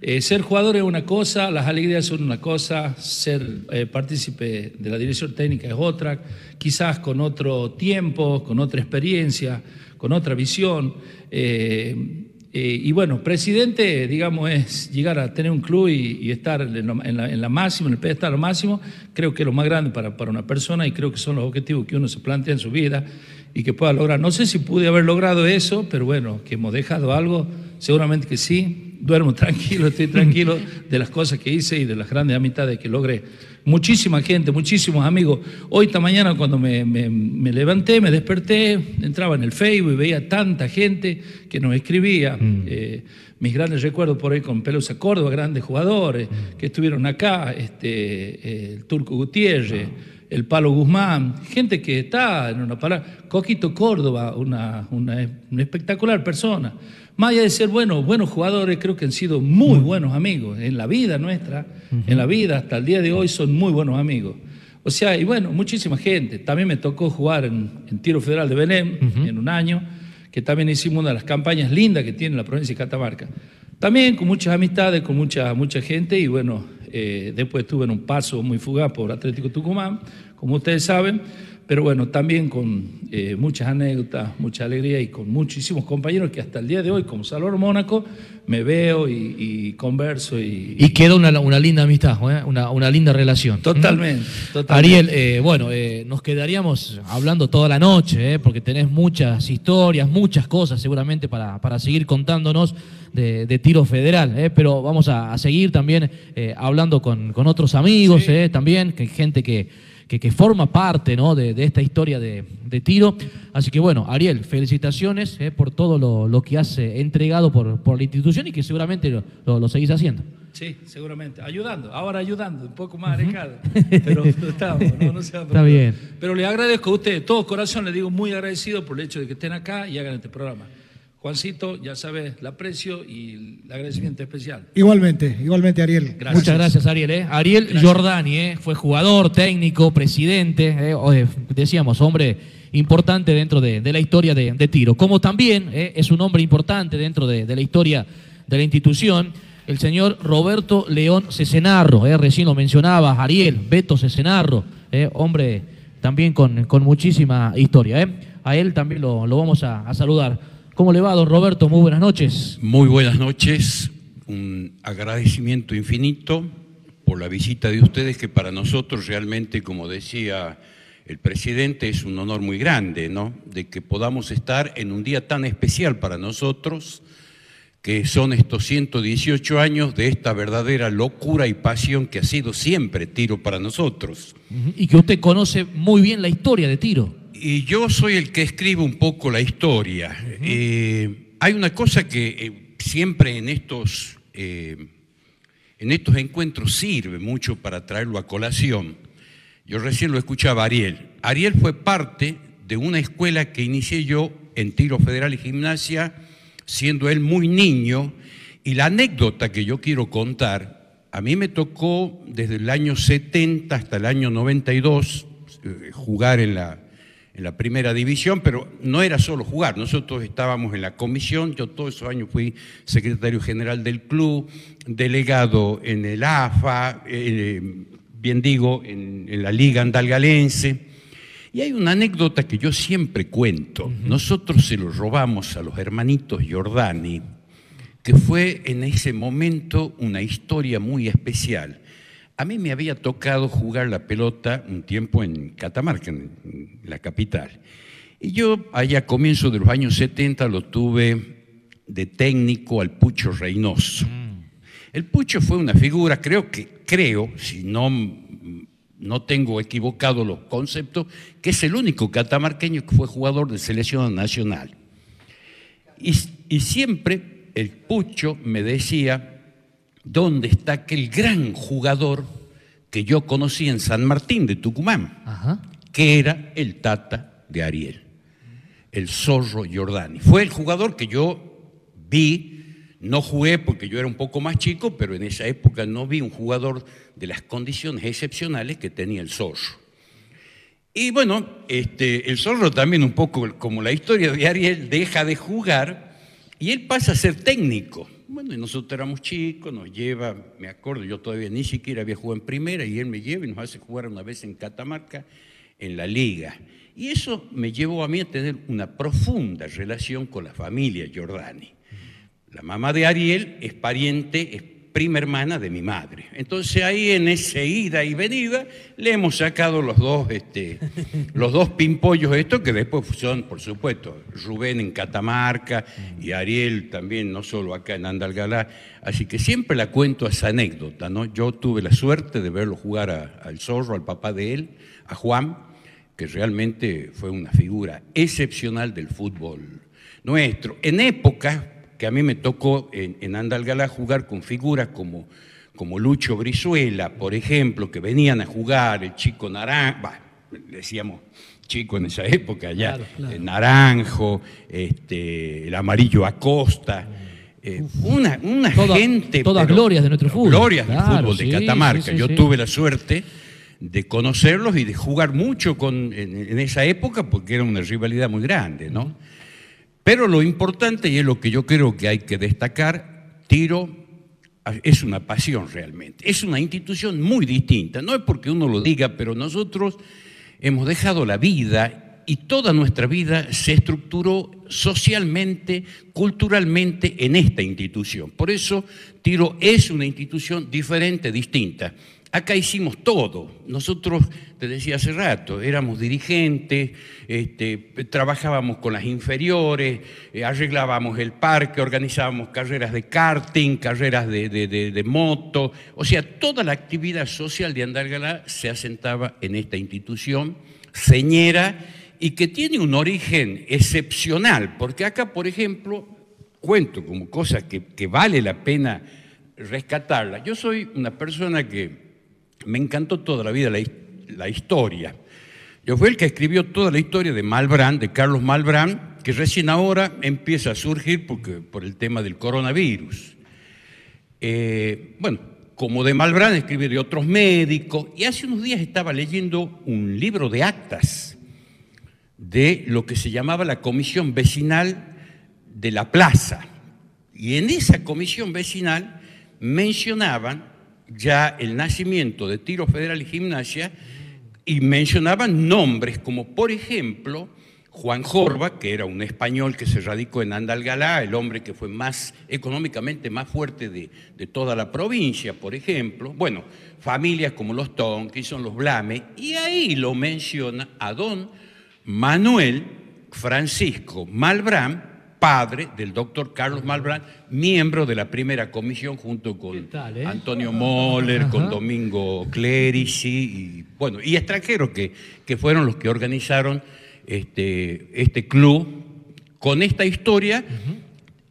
eh, ser jugador es una cosa, las alegrías son una cosa, ser eh, partícipe de la dirección técnica es otra, quizás con otro tiempo, con otra experiencia, con otra visión. eh, eh, y bueno, presidente, digamos, es llegar a tener un club y, estar en, en la, en la máxima, en el pedestal máximo, creo que es lo más grande para, para una persona y creo que son los objetivos que uno se plantea en su vida y que pueda lograr. No sé si pude haber logrado eso, pero bueno, que hemos dejado algo, seguramente que sí. Duermo tranquilo, estoy tranquilo de las cosas que hice y de las grandes amistades que logré. Muchísima gente, muchísimos amigos. Hoy esta mañana cuando me, me- me levanté, me desperté, entraba en el Facebook y veía tanta gente que nos escribía. eh, mis grandes recuerdos por ahí con Pelusa Córdoba, grandes jugadores que estuvieron acá, este, eh, el Turco Gutiérrez, el Palo Guzmán, gente que está en una palabra, Coquito Córdoba, una, una- una espectacular persona. Más allá de ser buenos, buenos jugadores, creo que han sido muy buenos amigos en la vida nuestra, en la vida hasta el día de hoy son muy buenos amigos. O sea, y bueno, muchísima gente. También me tocó jugar en, en Tiro Federal de Belén en un año, que también hicimos una de las campañas lindas que tiene la provincia de Catamarca. También con muchas amistades, con mucha, mucha gente y bueno, eh, después estuve en un paso muy fugaz por Atlético Tucumán, como ustedes saben, pero bueno, también con eh, muchas anécdotas, mucha alegría y con muchísimos compañeros que hasta el día de hoy, como Salvador Mónaco, me veo y, y converso y, Y queda una, una linda amistad, ¿eh? una, una linda relación. Totalmente, ¿Mm? totalmente. Ariel, eh, bueno, nos quedaríamos hablando toda la noche, porque tenés muchas historias, muchas cosas seguramente para, para seguir contándonos de, de tiro federal, pero vamos a, a seguir también hablando con, con otros amigos, también, que hay gente que, que, que forma parte ¿no? de, de esta historia de, de tiro. Así que bueno, Ariel, felicitaciones ¿eh? por todo lo, lo que has eh, entregado por, por la institución y que seguramente lo, lo- lo seguís haciendo. Sí, seguramente. Ayudando, ahora ayudando, un poco más alejado. Pero no estamos, no, no se Está bien. Pero le agradezco a ustedes, de todo corazón, le digo muy agradecido por el hecho de que estén acá y hagan este programa. Juancito, ya sabes, el aprecio y el agradecimiento especial. Igualmente, igualmente, Ariel. Muchas gracias, Ariel. ¿eh? Ariel Giordani ¿eh? fue jugador, técnico, presidente, ¿eh? Eh, decíamos, hombre importante dentro de, de la historia de, de tiro. Como también ¿eh? es un hombre importante dentro de, de la historia de la institución, el señor Roberto León Cesenarro. ¿eh? Recién lo mencionaba, Ariel, Beto Cesenarro, ¿eh? hombre también con, con muchísima historia. ¿eh? A él también lo, lo vamos a, a saludar. ¿Cómo le va, don Roberto? Muy buenas noches. Muy buenas noches, un agradecimiento infinito por la visita de ustedes que para nosotros realmente, como decía el presidente, es un honor muy grande, ¿no? De que podamos estar en un día tan especial para nosotros, que son estos 118 años de esta verdadera locura y pasión que ha sido siempre tiro para nosotros. Y que usted conoce muy bien la historia de tiro. Y yo soy el que escribe un poco la historia. Eh, hay una cosa que eh, siempre en estos, eh, en estos encuentros sirve mucho para traerlo a colación. Yo recién lo escuchaba a Ariel. Ariel fue parte de una escuela que inicié yo en tiro federal y gimnasia, siendo él muy niño. Y la anécdota que yo quiero contar, a mí me tocó desde el año 70 hasta el año 92 eh, jugar en la, en la primera división, pero no era solo jugar, nosotros estábamos en la comisión, yo todos esos años fui secretario general del club, delegado en el AFA, eh, bien digo, en, en la Liga Andalgalense. Y hay una anécdota que yo siempre cuento. Nosotros se lo robamos a los hermanitos Giordani, que fue en ese momento una historia muy especial. A mí me había tocado jugar la pelota un tiempo en Catamarca, en la capital. Y yo, allá a comienzos de los años 70, lo tuve de técnico al Pucho Reynoso. El Pucho fue una figura, creo que, creo, si no, no tengo equivocado los conceptos, que es el único catamarqueño que fue jugador de selección nacional. Y, y siempre el Pucho me decía, ¿dónde está aquel gran jugador que yo conocí en San Martín de Tucumán? Que era el Tata de Ariel, el Zorro Giordani. Fue el jugador que yo vi, no jugué porque yo era un poco más chico, pero en esa época no vi un jugador de las condiciones excepcionales que tenía el Zorro. Y bueno, este, el Zorro también un poco como la historia de Ariel, deja de jugar y él pasa a ser técnico. Bueno, y nosotros éramos chicos, nos lleva, me acuerdo, yo todavía ni siquiera había jugado en primera y él me lleva y nos hace jugar una vez en Catamarca en la liga. Y eso me llevó a mí a tener una profunda relación con la familia Giordani. La mamá de Ariel es pariente, es prima hermana de mi madre. Entonces ahí en ese ida y venida le hemos sacado los dos, este, los dos pimpollos estos que después son, por supuesto, Rubén en Catamarca y Ariel también, no solo acá en Andalgalá. Así que siempre la cuento esa anécdota, ¿no? Yo tuve la suerte de verlo jugar a- al zorro, al papá de él, a Juan, que realmente fue una figura excepcional del fútbol nuestro. En épocas que a mí me tocó en, en Andalgalá jugar con figuras como, como Lucho Brizuela, por ejemplo, que venían a jugar, el chico Naranjo, decíamos chico en esa época ya, Claro, claro. eh, Naranjo, este, el amarillo Acosta. eh, una una Toda- gente. todas pero- glorias de nuestro fútbol. Glorias del fútbol de sí, Catamarca. sí, sí, Yo tuve la suerte de conocerlos y de jugar mucho con, en, en esa época porque era una rivalidad muy grande, ¿no? Pero lo importante, y es lo que yo creo que hay que destacar, Tiro ah, es una pasión realmente. Es una institución muy distinta. No es porque uno lo diga, pero nosotros hemos dejado la vida y toda nuestra vida se estructuró socialmente, culturalmente en esta institución. Por eso Tiro es una institución diferente, distinta. Acá hicimos todo. Nosotros, te decía hace rato, éramos dirigentes, este, trabajábamos con las inferiores, eh, arreglábamos el parque, organizábamos carreras de karting, carreras de, moto. O sea, toda la actividad social de Andalgalá se asentaba en esta institución señera y que tiene un origen excepcional, porque acá, por ejemplo, cuento como cosa que vale la pena rescatarla. Yo soy una persona que me encantó toda la vida la, his- la historia. Yo fui el que escribió toda la historia de Malbrán, de Carlos Malbrán, que recién ahora empieza a surgir porque, por el tema del coronavirus. Eh, bueno, como de Malbrán escribí de otros médicos, y hace unos días estaba leyendo un libro de actas de lo que se llamaba la Comisión Vecinal de la Plaza. Y en esa comisión vecinal mencionaban ya el nacimiento de Tiro Federal y Gimnasia y mencionaban nombres como, por ejemplo, Juan Jorba, que era un español que se radicó en Andalgalá, el hombre que fue más económicamente más fuerte de, de toda la provincia, por ejemplo. Bueno, familias como los Tonkinson, los Blame, y ahí lo menciona a don Manuel Francisco Malbrán, padre del doctor Carlos Malbrán, miembro de la primera comisión junto con eh? Antonio Moller, con. Domingo Clerici y bueno, y extranjeros que, que fueron los que organizaron este, este club con esta historia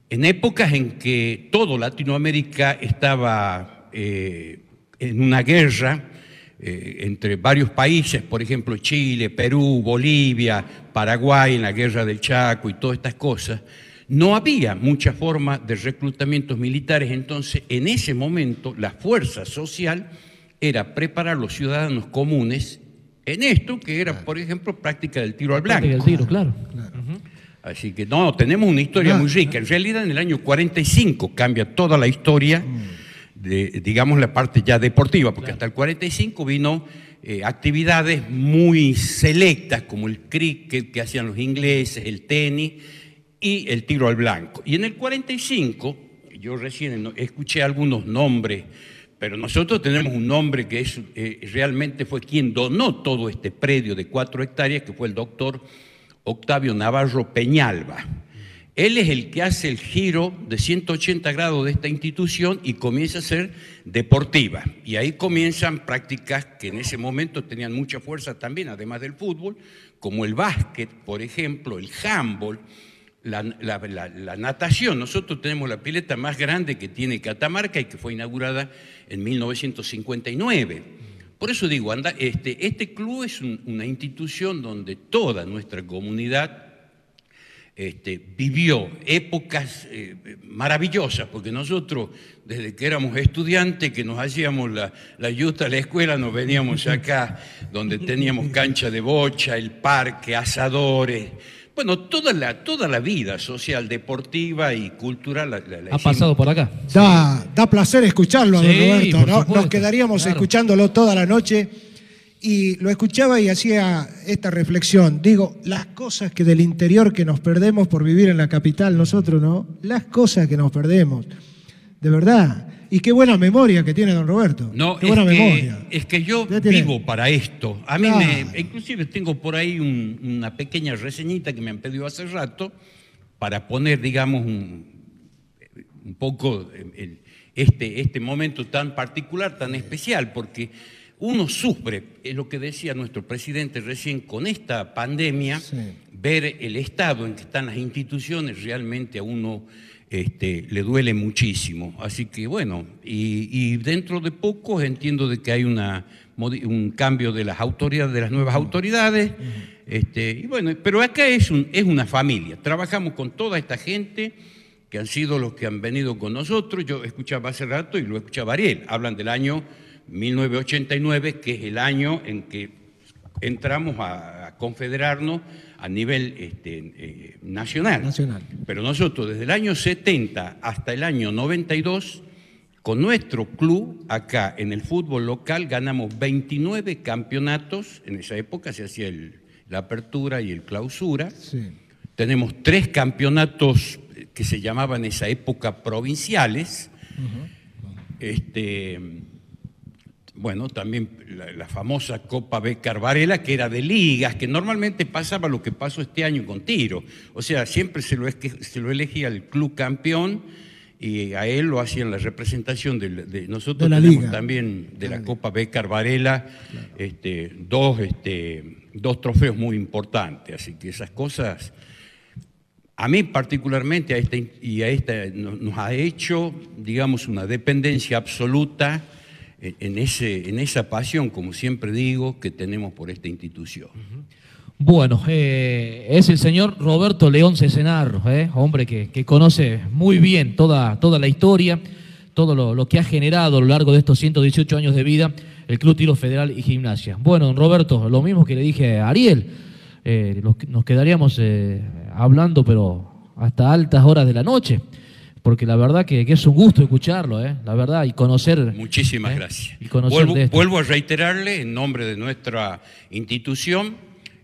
en épocas en que todo Latinoamérica estaba eh, en una guerra eh, entre varios países, por ejemplo Chile, Perú, Bolivia, Paraguay en la guerra del Chaco y todas estas cosas, no había mucha forma de reclutamientos militares, entonces en ese momento la fuerza social era preparar los ciudadanos comunes en esto que era, por ejemplo, práctica del tiro al blanco. Práctica del tiro, claro. Así que no, tenemos una historia muy rica. En realidad, en el año 45 cambia toda la historia, de, digamos la parte ya deportiva, porque hasta el 45 vino eh, actividades muy selectas como el cricket que hacían los ingleses, el tenis y el tiro al blanco. Y en el 45, yo recién escuché algunos nombres, pero nosotros tenemos un nombre que es, eh, realmente fue quien donó todo este predio de cuatro hectáreas, que fue el doctor Octavio Navarro Peñalba. Él es el que hace el giro de 180 grados de esta institución y comienza a ser deportiva. Y ahí comienzan prácticas que en ese momento tenían mucha fuerza también, además del fútbol, como el básquet, por ejemplo, el handball, la, natación. Nosotros tenemos la pileta más grande que tiene Catamarca y que fue inaugurada en 1959. Por eso digo, anda, este, este club es un- una institución donde toda nuestra comunidad este, vivió épocas eh, maravillosas, porque nosotros, desde que éramos estudiantes, que nos hacíamos la, la yusta a la escuela, nos veníamos acá, donde teníamos cancha de bocha, el parque, asadores. Bueno, toda la, toda la vida social, deportiva y cultural la, la- la Ha pasado por acá. Da, da placer escucharlo, don Roberto. por ¿no? supuesto, Nos quedaríamos claro. escuchándolo toda la noche y lo escuchaba y hacía esta reflexión. Digo, las cosas que del interior que nos perdemos por vivir en la capital, nosotros, ¿no? Las cosas que nos perdemos. De verdad. Y qué buena memoria que tiene don Roberto. No, qué es buena que, memoria. es que yo vivo para esto. A mí Claro. me, inclusive tengo por ahí un- una pequeña reseñita que me han pedido hace rato para poner, digamos, un, un poco el- este, este momento tan particular, tan especial, porque uno sufre, es lo que decía nuestro presidente recién, con esta pandemia, ver el estado en que están las instituciones realmente a uno este, le duele muchísimo. Así que bueno, y, y dentro de poco entiendo de que hay una, un cambio de las autoridades, de las nuevas autoridades. Este, y bueno, pero acá es, un- es una familia. Trabajamos con toda esta gente que han sido los que han venido con nosotros. Yo escuchaba hace rato y lo escuchaba Ariel. Hablan del año 1989, que es el año en que entramos a, a confederarnos a nivel este, eh, nacional. Nacional. Pero nosotros desde el año 70 hasta el año 92, con nuestro club acá en el fútbol local ganamos 29 campeonatos. En esa época se hacía el- la apertura y el clausura. Tenemos tres campeonatos eh, que se llamaban en esa época provinciales. Este, bueno, también la, la famosa Copa Becar Varela, que era de ligas, que normalmente pasaba lo que pasó este año con Tiro. O sea, siempre se lo, es que- se lo elegía el club campeón y a él lo hacían la representación de, de- nosotros De la tenemos liga. también de la Copa Becar Varela este, dos, este, dos trofeos muy importantes. Así que esas cosas a mí particularmente a esta, y a esta nos, nos ha hecho, digamos, una dependencia absoluta en, ese, en esa pasión, como siempre digo, que tenemos por esta institución. Bueno, eh, es el señor Roberto León Cesenarro, eh, hombre que, que conoce muy bien toda, toda la historia, todo lo, que ha generado a lo largo de estos 118 años de vida el Club Tiro Federal y Gimnasia. Bueno, Roberto, lo mismo que le dije a Ariel, eh, nos quedaríamos hablando, pero hasta altas horas de la noche, porque la verdad que, que es un gusto escucharlo, eh, la verdad, y conocer. Muchísimas gracias. Y conocer Vuelvo, de esto. vuelvo a reiterarle en nombre de nuestra institución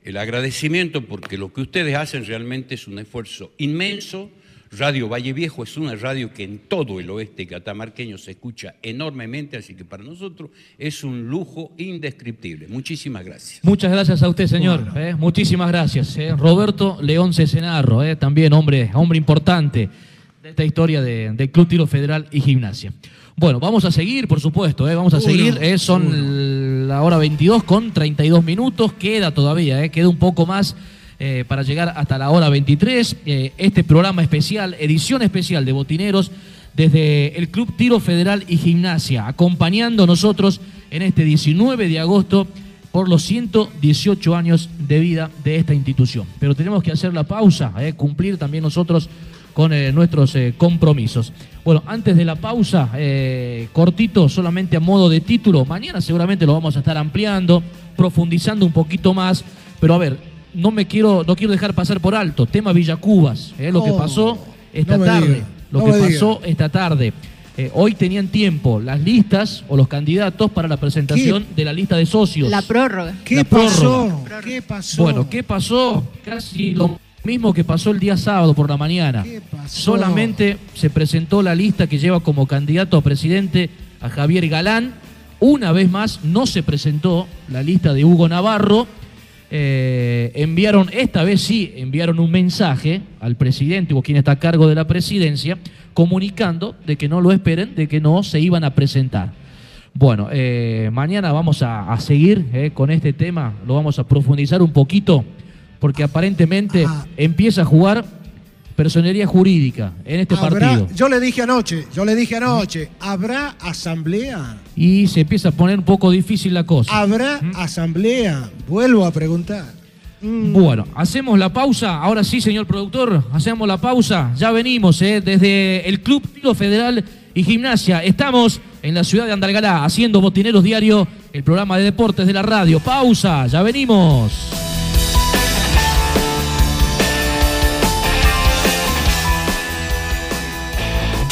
el agradecimiento porque lo que ustedes hacen realmente es un esfuerzo inmenso, Radio Valle Viejo es una radio que en todo el oeste catamarqueño se escucha enormemente, así que para nosotros es un lujo indescriptible. Muchísimas gracias. Muchas gracias a usted, señor. eh, muchísimas gracias. eh. Roberto León Cesenarro, eh, también hombre, hombre importante de esta historia de- del Club Tiro Federal y Gimnasia. Bueno, vamos a seguir, por supuesto, eh, vamos a Uno, seguir. eh, son la hora 22 con 32 minutos. Queda todavía, eh, queda un poco más eh, para llegar hasta la hora 23. Eh, este programa especial, edición especial de Botineros desde el Club Tiro Federal y Gimnasia, acompañando nosotros en este 19 de agosto por los 118 años de vida de esta institución. Pero tenemos que hacer la pausa, cumplir también nosotros con eh, nuestros eh, compromisos. Bueno, antes de la pausa, eh, cortito, solamente a modo de título, mañana seguramente lo vamos a estar ampliando, profundizando un poquito más, pero a ver, no me quiero, no quiero dejar pasar por alto, tema Villacubas, eh, lo que pasó esta no tarde, diga, lo no que diga. pasó esta tarde. Eh, hoy tenían tiempo las listas o los candidatos para la presentación de la lista de socios. La prórroga. ¿Qué La pasó? prórroga. ¿Qué pasó? Bueno, ¿qué pasó? Casi lo mismo que pasó el día sábado por la mañana. Solamente se presentó la lista que lleva como candidato a presidente a Javier Galán. Una vez más no se presentó la lista de Hugo Navarro. Eh, enviaron, esta vez sí, enviaron un mensaje al presidente o quien está a cargo de la presidencia, comunicando de que no lo esperen, de que no se iban a presentar. Bueno, eh, mañana vamos a, a seguir eh, con este tema, lo vamos a profundizar un poquito, porque aparentemente empieza a jugar personería jurídica en este Habrá- partido. yo le dije anoche, yo le dije anoche, ¿habrá asamblea? Y se empieza a poner un poco difícil la cosa. ¿Habrá asamblea? Vuelvo a preguntar. Bueno, hacemos la pausa. Ahora sí, señor productor, hacemos la pausa. Ya venimos eh, desde el Club Tiro Federal y Gimnasia. Estamos en la ciudad de Andalgalá haciendo Botineros Diario, el programa de deportes de la radio. Pausa, ya venimos.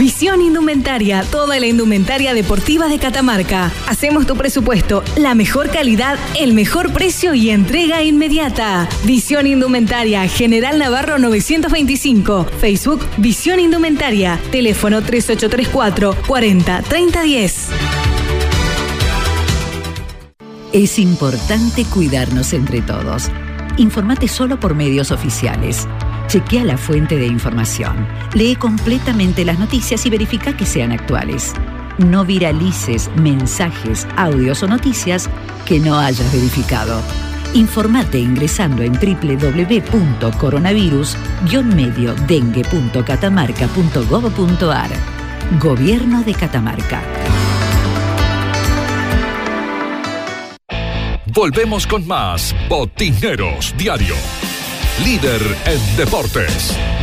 Visión Indumentaria, toda la indumentaria deportiva de Catamarca. Hacemos tu presupuesto, la mejor calidad, el mejor precio y entrega inmediata. Visión Indumentaria, General Navarro 925. Facebook Visión Indumentaria. Teléfono 3834 40 3010. Es importante cuidarnos entre todos. Informate solo por medios oficiales. Chequea la fuente de información. Lee completamente las noticias y verifica que sean actuales. No viralices mensajes, audios o noticias que no hayas verificado. Informate ingresando en www.coronavirus-medio-dengue.catamarca.gov.ar. Gobierno de Catamarca. Volvemos con más Botineros Diario. Líder en deportes.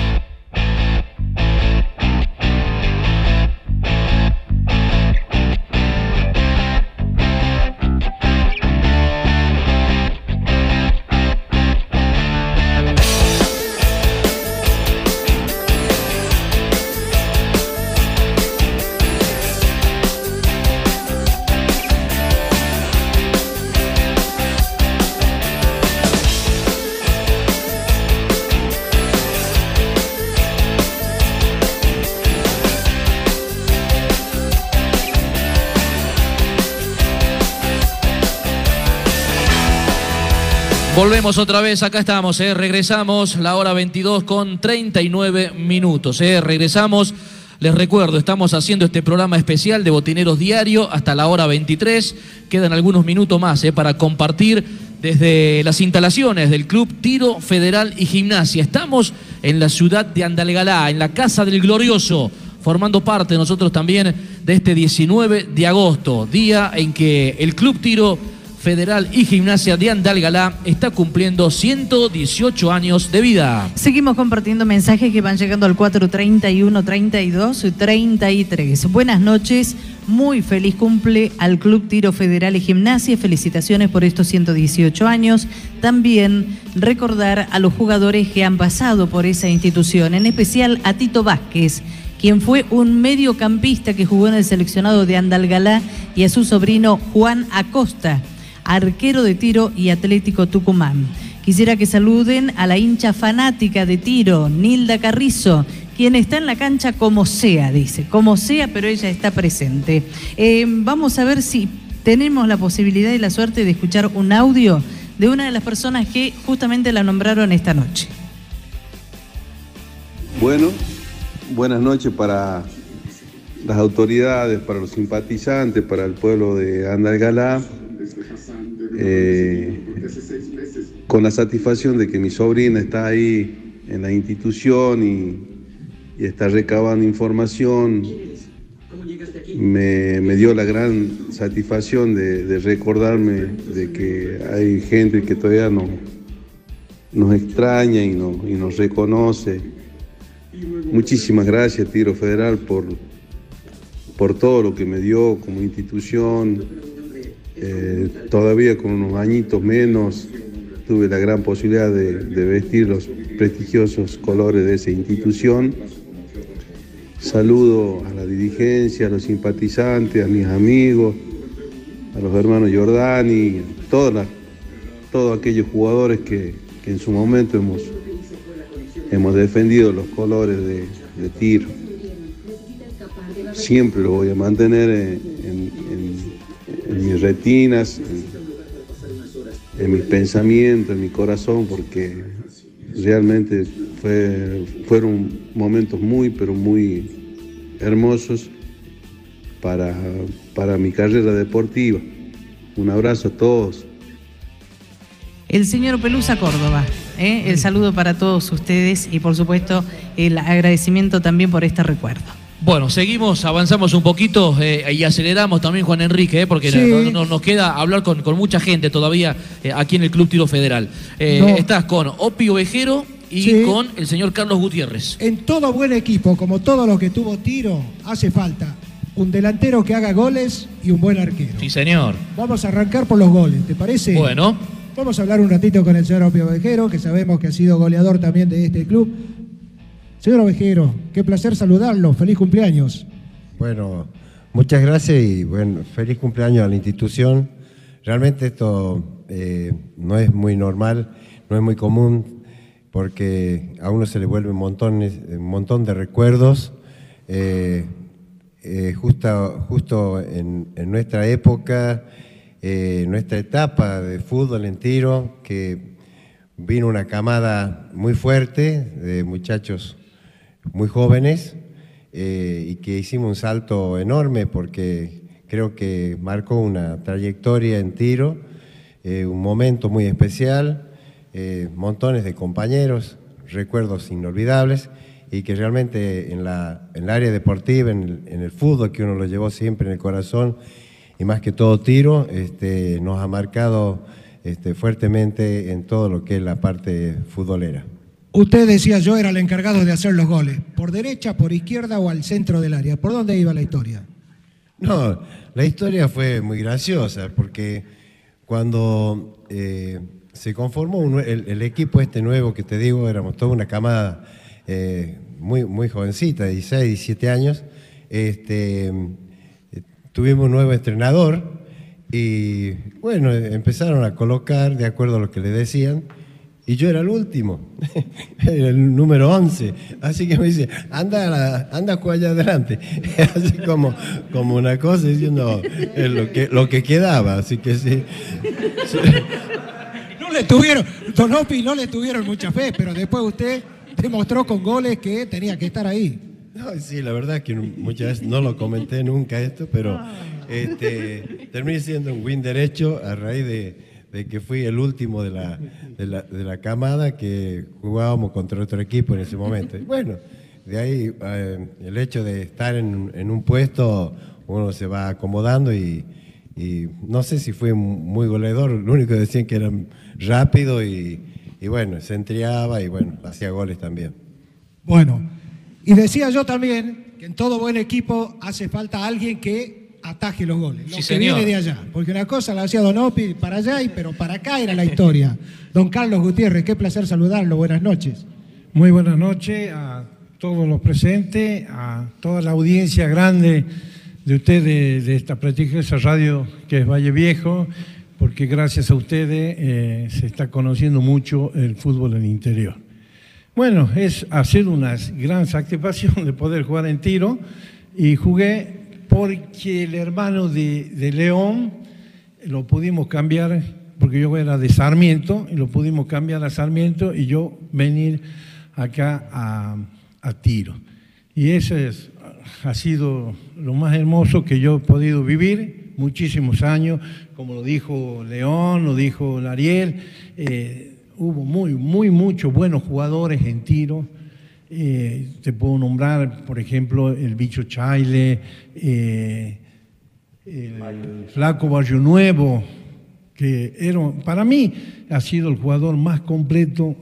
Volvemos otra vez, acá estamos, eh, regresamos, la hora 22 con 39 minutos. eh, regresamos, les recuerdo, estamos haciendo este programa especial de Botineros Diario hasta la hora 23. Quedan algunos minutos más eh, para compartir desde las instalaciones del Club Tiro Federal y Gimnasia. Estamos en la ciudad de Andalgalá, en la Casa del Glorioso, formando parte nosotros también de este 19 de agosto, día en que el Club Tiro Federal y Gimnasia de Andalgalá está cumpliendo 118 años de vida. Seguimos compartiendo mensajes que van llegando al 431 32 33. Buenas noches, muy feliz cumple al Club Tiro Federal y Gimnasia. Felicitaciones por estos 118 años. También recordar a los jugadores que han pasado por esa institución, en especial a Tito Vázquez quien fue un mediocampista que jugó en el seleccionado de Andalgalá, y a su sobrino Juan Acosta, arquero de tiro y Atlético Tucumán. Quisiera que saluden a la hincha fanática de tiro, Nilda Carrizo, quien está en la cancha como sea, dice, como sea, pero ella está presente. Eh, vamos a ver si tenemos la posibilidad y la suerte de escuchar un audio de una de las personas que justamente la nombraron esta noche. Bueno, buenas noches para las autoridades, para los simpatizantes, para el pueblo de Andalgalá. Eh, con la satisfacción de que mi sobrina está ahí en la institución y, y está recabando información, me, me dio la gran satisfacción de, de recordarme de que hay gente que todavía no, nos extraña y, no- y nos reconoce. Muchísimas gracias, Tiro Federal, por, por todo lo que me dio como institución. Eh, todavía con unos añitos menos tuve la gran posibilidad de, vestir los prestigiosos colores de esa institución. Saludo a la dirigencia, a los simpatizantes, a mis amigos, a los hermanos Giordani, las- todos aquellos jugadores que, en su momento hemos, hemos defendido los colores de, tiro. Siempre lo voy a mantener en, en- en en- mis retinas, en, en mis pensamientos, en mi corazón, porque realmente fue- fueron momentos muy, pero muy hermosos para, para mi carrera deportiva. Un abrazo a todos. El señor Pelusa Córdoba, ¿eh? el saludo para todos ustedes y por supuesto el agradecimiento también por este recuerdo. Bueno, seguimos, avanzamos un poquito eh, y aceleramos también, Juan Enrique, eh, porque Sí. no- no- nos queda hablar con, con mucha gente todavía eh, aquí en el Club Tiro Federal. No. Estás con Opio Vejero y Sí. con el señor Carlos Gutiérrez. En todo buen equipo, como todo lo que tuvo tiro, hace falta un delantero que haga goles y un buen arquero. Sí, señor. Vamos a arrancar por los goles, ¿te parece? Bueno. Vamos a hablar un ratito con el señor Opio Vejero, que sabemos que ha sido goleador también de este club. Señor Ovejero, qué placer saludarlo. Feliz cumpleaños. Bueno, muchas gracias y bueno, feliz cumpleaños a la institución. Realmente esto eh, no es muy normal, no es muy común, porque a uno se le vuelven montones, un montón de recuerdos. eh, eh, justo, justo en, en nuestra época, nuestra etapa de fútbol en tiro, que vino una camada muy fuerte de muchachos muy jóvenes eh, y que hicimos un salto enorme porque creo que marcó una trayectoria en tiro, eh, un momento muy especial, eh, montones de compañeros, recuerdos inolvidables y que realmente en, la, en el área deportiva, en el, fútbol que uno lo llevó siempre en el corazón y más que todo tiro, este, nos ha marcado este, fuertemente en todo lo que es la parte futbolera. Usted decía yo era el encargado de hacer los goles. ¿Por derecha, por izquierda o al centro del área? ¿Por dónde iba la historia? No, la historia fue muy graciosa porque cuando eh, se conformó el equipo este nuevo que te digo, éramos toda una camada eh, muy, muy jovencita, 16, 17 años, este, eh, tuvimos un nuevo entrenador y bueno, empezaron a colocar de acuerdo a lo que le decían. Y yo era el último, el número 11. Así que me dice, anda, a la- anda allá adelante. Así como, como una cosa diciendo lo, que, lo que quedaba. Así que sí. sí. No le tuvieron, Don Opi no le tuvieron mucha fe, pero después usted demostró con goles que tenía que estar ahí. No, sí, la verdad que muchas veces no lo comenté nunca esto, pero este, terminé siendo un win derecho a raíz de, de que fui el último de la, de, la, de la camada que jugábamos contra otro equipo en ese momento. Y bueno, de ahí eh, el hecho de estar en, en un puesto, uno se va acomodando y, no sé si fui muy goleador, lo único que decían que era rápido y, y bueno, se entreaba y bueno, hacía goles también. Bueno, y decía yo también que en todo buen equipo hace falta alguien que ataje los goles, lo Sí, que señor. viene de allá. Porque una cosa la hacía Don Opi para allá, y, pero para acá era la historia. Don Carlos Gutiérrez, qué placer saludarlo. Buenas noches. Muy buenas noches a todos los presentes, a toda la audiencia grande de ustedes de esta prestigiosa radio que es Valle Viejo, porque gracias a ustedes eh, se está conociendo mucho el fútbol en el interior. Bueno, es hacer una gran satisfacción de poder jugar en tiro y jugué porque el hermano de, de León lo pudimos cambiar, porque yo era de Sarmiento, y lo pudimos cambiar a Sarmiento y yo venir acá a, a tiro. Y ese es- ha sido lo más hermoso que yo he podido vivir, muchísimos años, como lo dijo León, lo dijo Lariel, eh, hubo muy, muy, muchos buenos jugadores en tiro. Eh, te puedo nombrar, por ejemplo, el bicho Chaile, eh, el flaco Barrio Nuevo, que era, para mí ha sido el jugador más completo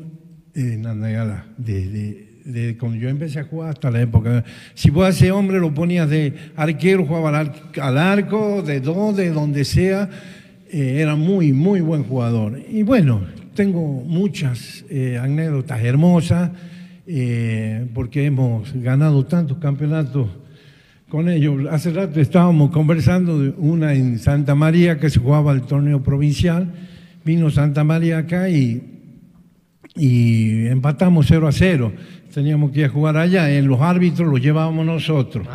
en Andayala, desde, desde cuando yo empecé a jugar hasta la época. Si vos a ese hombre lo ponías de arquero, jugaba al, ar- al arco, de dos, de donde sea, eh, era muy, muy buen jugador. Y bueno, tengo muchas eh, anécdotas hermosas, eh, porque hemos ganado tantos campeonatos con ellos. Hace rato estábamos conversando de una en Santa María que se jugaba el torneo provincial. Vino Santa María acá y, y empatamos 0 a 0. Teníamos que ir a jugar allá. En los árbitros los llevábamos nosotros.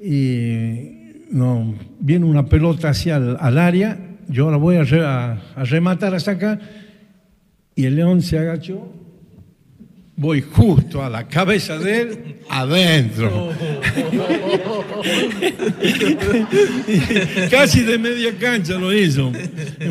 Y no, viene una pelota hacia el al área, yo la voy a, re- a- a rematar hasta acá, y el león se agachó, voy justo a la cabeza de él, adentro. Casi de media cancha lo hizo.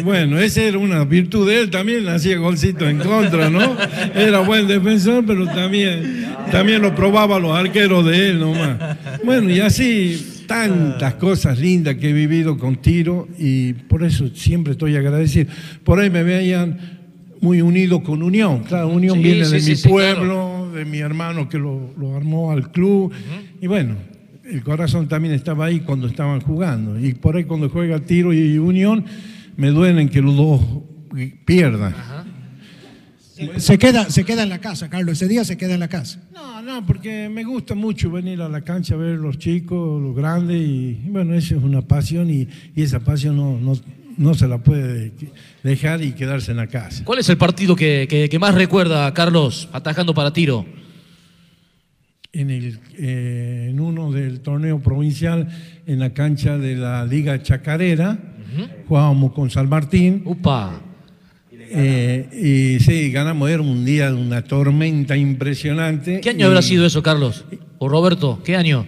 Bueno, esa era una virtud de él también, hacía golcito en contra, ¿no? Era buen defensor, pero también, también lo probaba los arqueros de él nomás. Bueno, y así tantas cosas lindas que he vivido con tiro y por eso siempre estoy agradecido. Por ahí me veían muy unido con Unión. Claro, Unión Sí, viene sí, de sí, mi sí, pueblo, de mi hermano que lo, lo armó al club. Y bueno, el corazón también estaba ahí cuando estaban jugando. Y por ahí cuando juega tiro y Unión, me duelen que los dos pierdan. Se queda, se queda en la casa, Carlos. Ese día se queda en la casa. No, no, porque me gusta mucho venir a la cancha a ver los chicos, los grandes, y, y bueno, eso es una pasión y, y esa pasión no, no, no se la puede dejar y quedarse en la casa. ¿Cuál es el partido que, que- que más recuerda, Carlos, atajando para tiro? En, el, eh, en uno del torneo provincial, en la cancha de la Liga Chacarera, jugábamos con San Martín. Upa. y sí, ganamos, era un día de una tormenta impresionante. ¿Qué año y- habrá sido eso, Carlos? ¿O Roberto? ¿Qué año?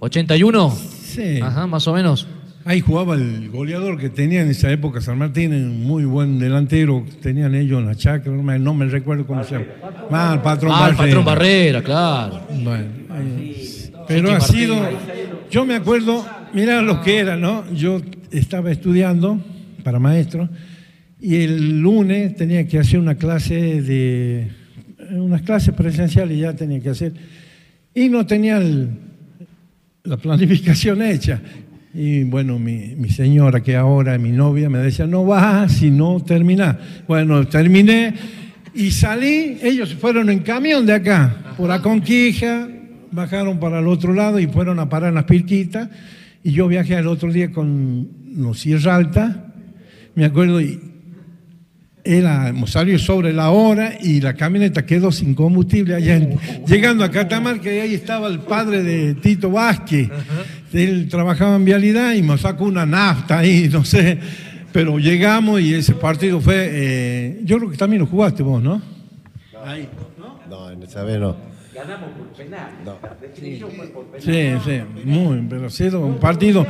¿81? Sí. Ajá, más o menos. Ahí jugaba el goleador que tenía en esa época San Martín, un muy buen delantero, tenían ellos en la chacra, no me, no me recuerdo cómo se llama. Ah, el patrón Ah, el Barrera. patrón Barrera, claro. Bueno, eh, pero ha sido, yo me acuerdo, mira lo que era, ¿no? Yo estaba estudiando para maestro y el lunes tenía que hacer una clase de, unas clases presenciales ya tenía que hacer y no tenía el- la planificación hecha. Y bueno, mi, señora, que ahora mi novia, me decía, no vas si no terminás. Bueno, terminé y salí, ellos fueron en camión de acá, por la Conquija, bajaron para el otro lado y fueron a parar en las Pirquitas. Y yo viajé el otro día con los Alta, me acuerdo, era, salió sobre la hora y la camioneta quedó sin combustible allá en- llegando a Catamarca y ahí estaba el padre de Tito Vázquez. Él trabajaba en vialidad y me sacó una nafta ahí, no sé. Pero llegamos y ese partido fue, eh, yo creo que también lo jugaste vos, ¿no? Ahí. No, en esa vez no. Ganamos por penal. La definición fue por penal. Sí, sí, muy, pero ha sido un partido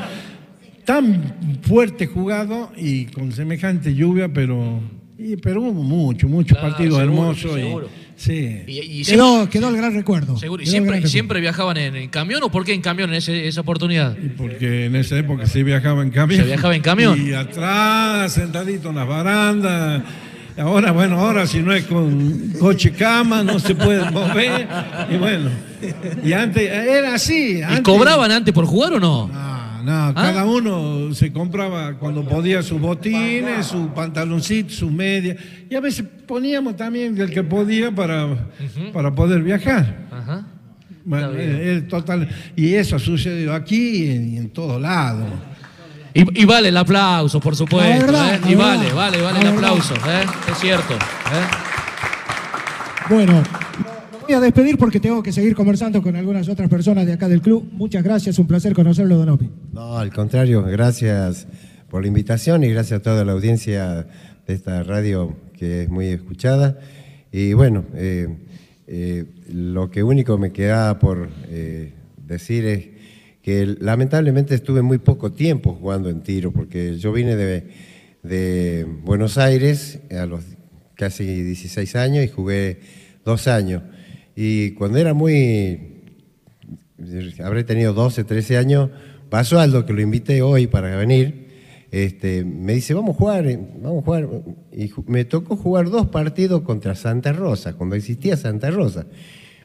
tan fuerte jugado y con semejante lluvia, pero, y- pero hubo mucho, muchos Claro, partidos seguro, hermosos. y- sí. Y, y Quedó, siempre, quedó el gran recuerdo. seguro, y siempre, gran y siempre viajaban en, en camión o por qué en camión en ese- esa oportunidad? Porque en esa época se viajaba en camión. Se viajaba en camión. Y atrás, sentadito en las barandas. Ahora, bueno, ahora si no es con coche cama, no se puede mover. Y bueno, y antes era así. ¿Y antes- cobraban antes por jugar o no? No, no, cada uno se compraba cuando podía sus botines, su pantaloncito, sus medias. Y a veces poníamos también el que podía para, para poder viajar. Ajá. Bueno, el, el total, y eso ha sucedido aquí y en, en todos lados. Y, y vale el aplauso, por supuesto. Verdad, ¿eh? Y vale, vale, vale el aplauso. ¿eh? Es cierto. ¿eh? Bueno, voy a despedir porque tengo que seguir conversando con algunas otras personas de acá del club. Muchas gracias, un placer conocerlo, Don Opi. No, al contrario, gracias por la invitación y gracias a toda la audiencia de esta radio que es muy escuchada. Y bueno, eh, eh, lo que único me queda por eh, decir es que lamentablemente estuve muy poco tiempo jugando en tiro, porque yo vine de, de Buenos Aires a los casi 16 años y jugué dos años. Y cuando era muy habré tenido 12, 13 años, pasó algo que lo invité hoy para venir, este, me dice, vamos a jugar, vamos a jugar, y me tocó jugar dos partidos contra Santa Rosa, cuando existía Santa Rosa.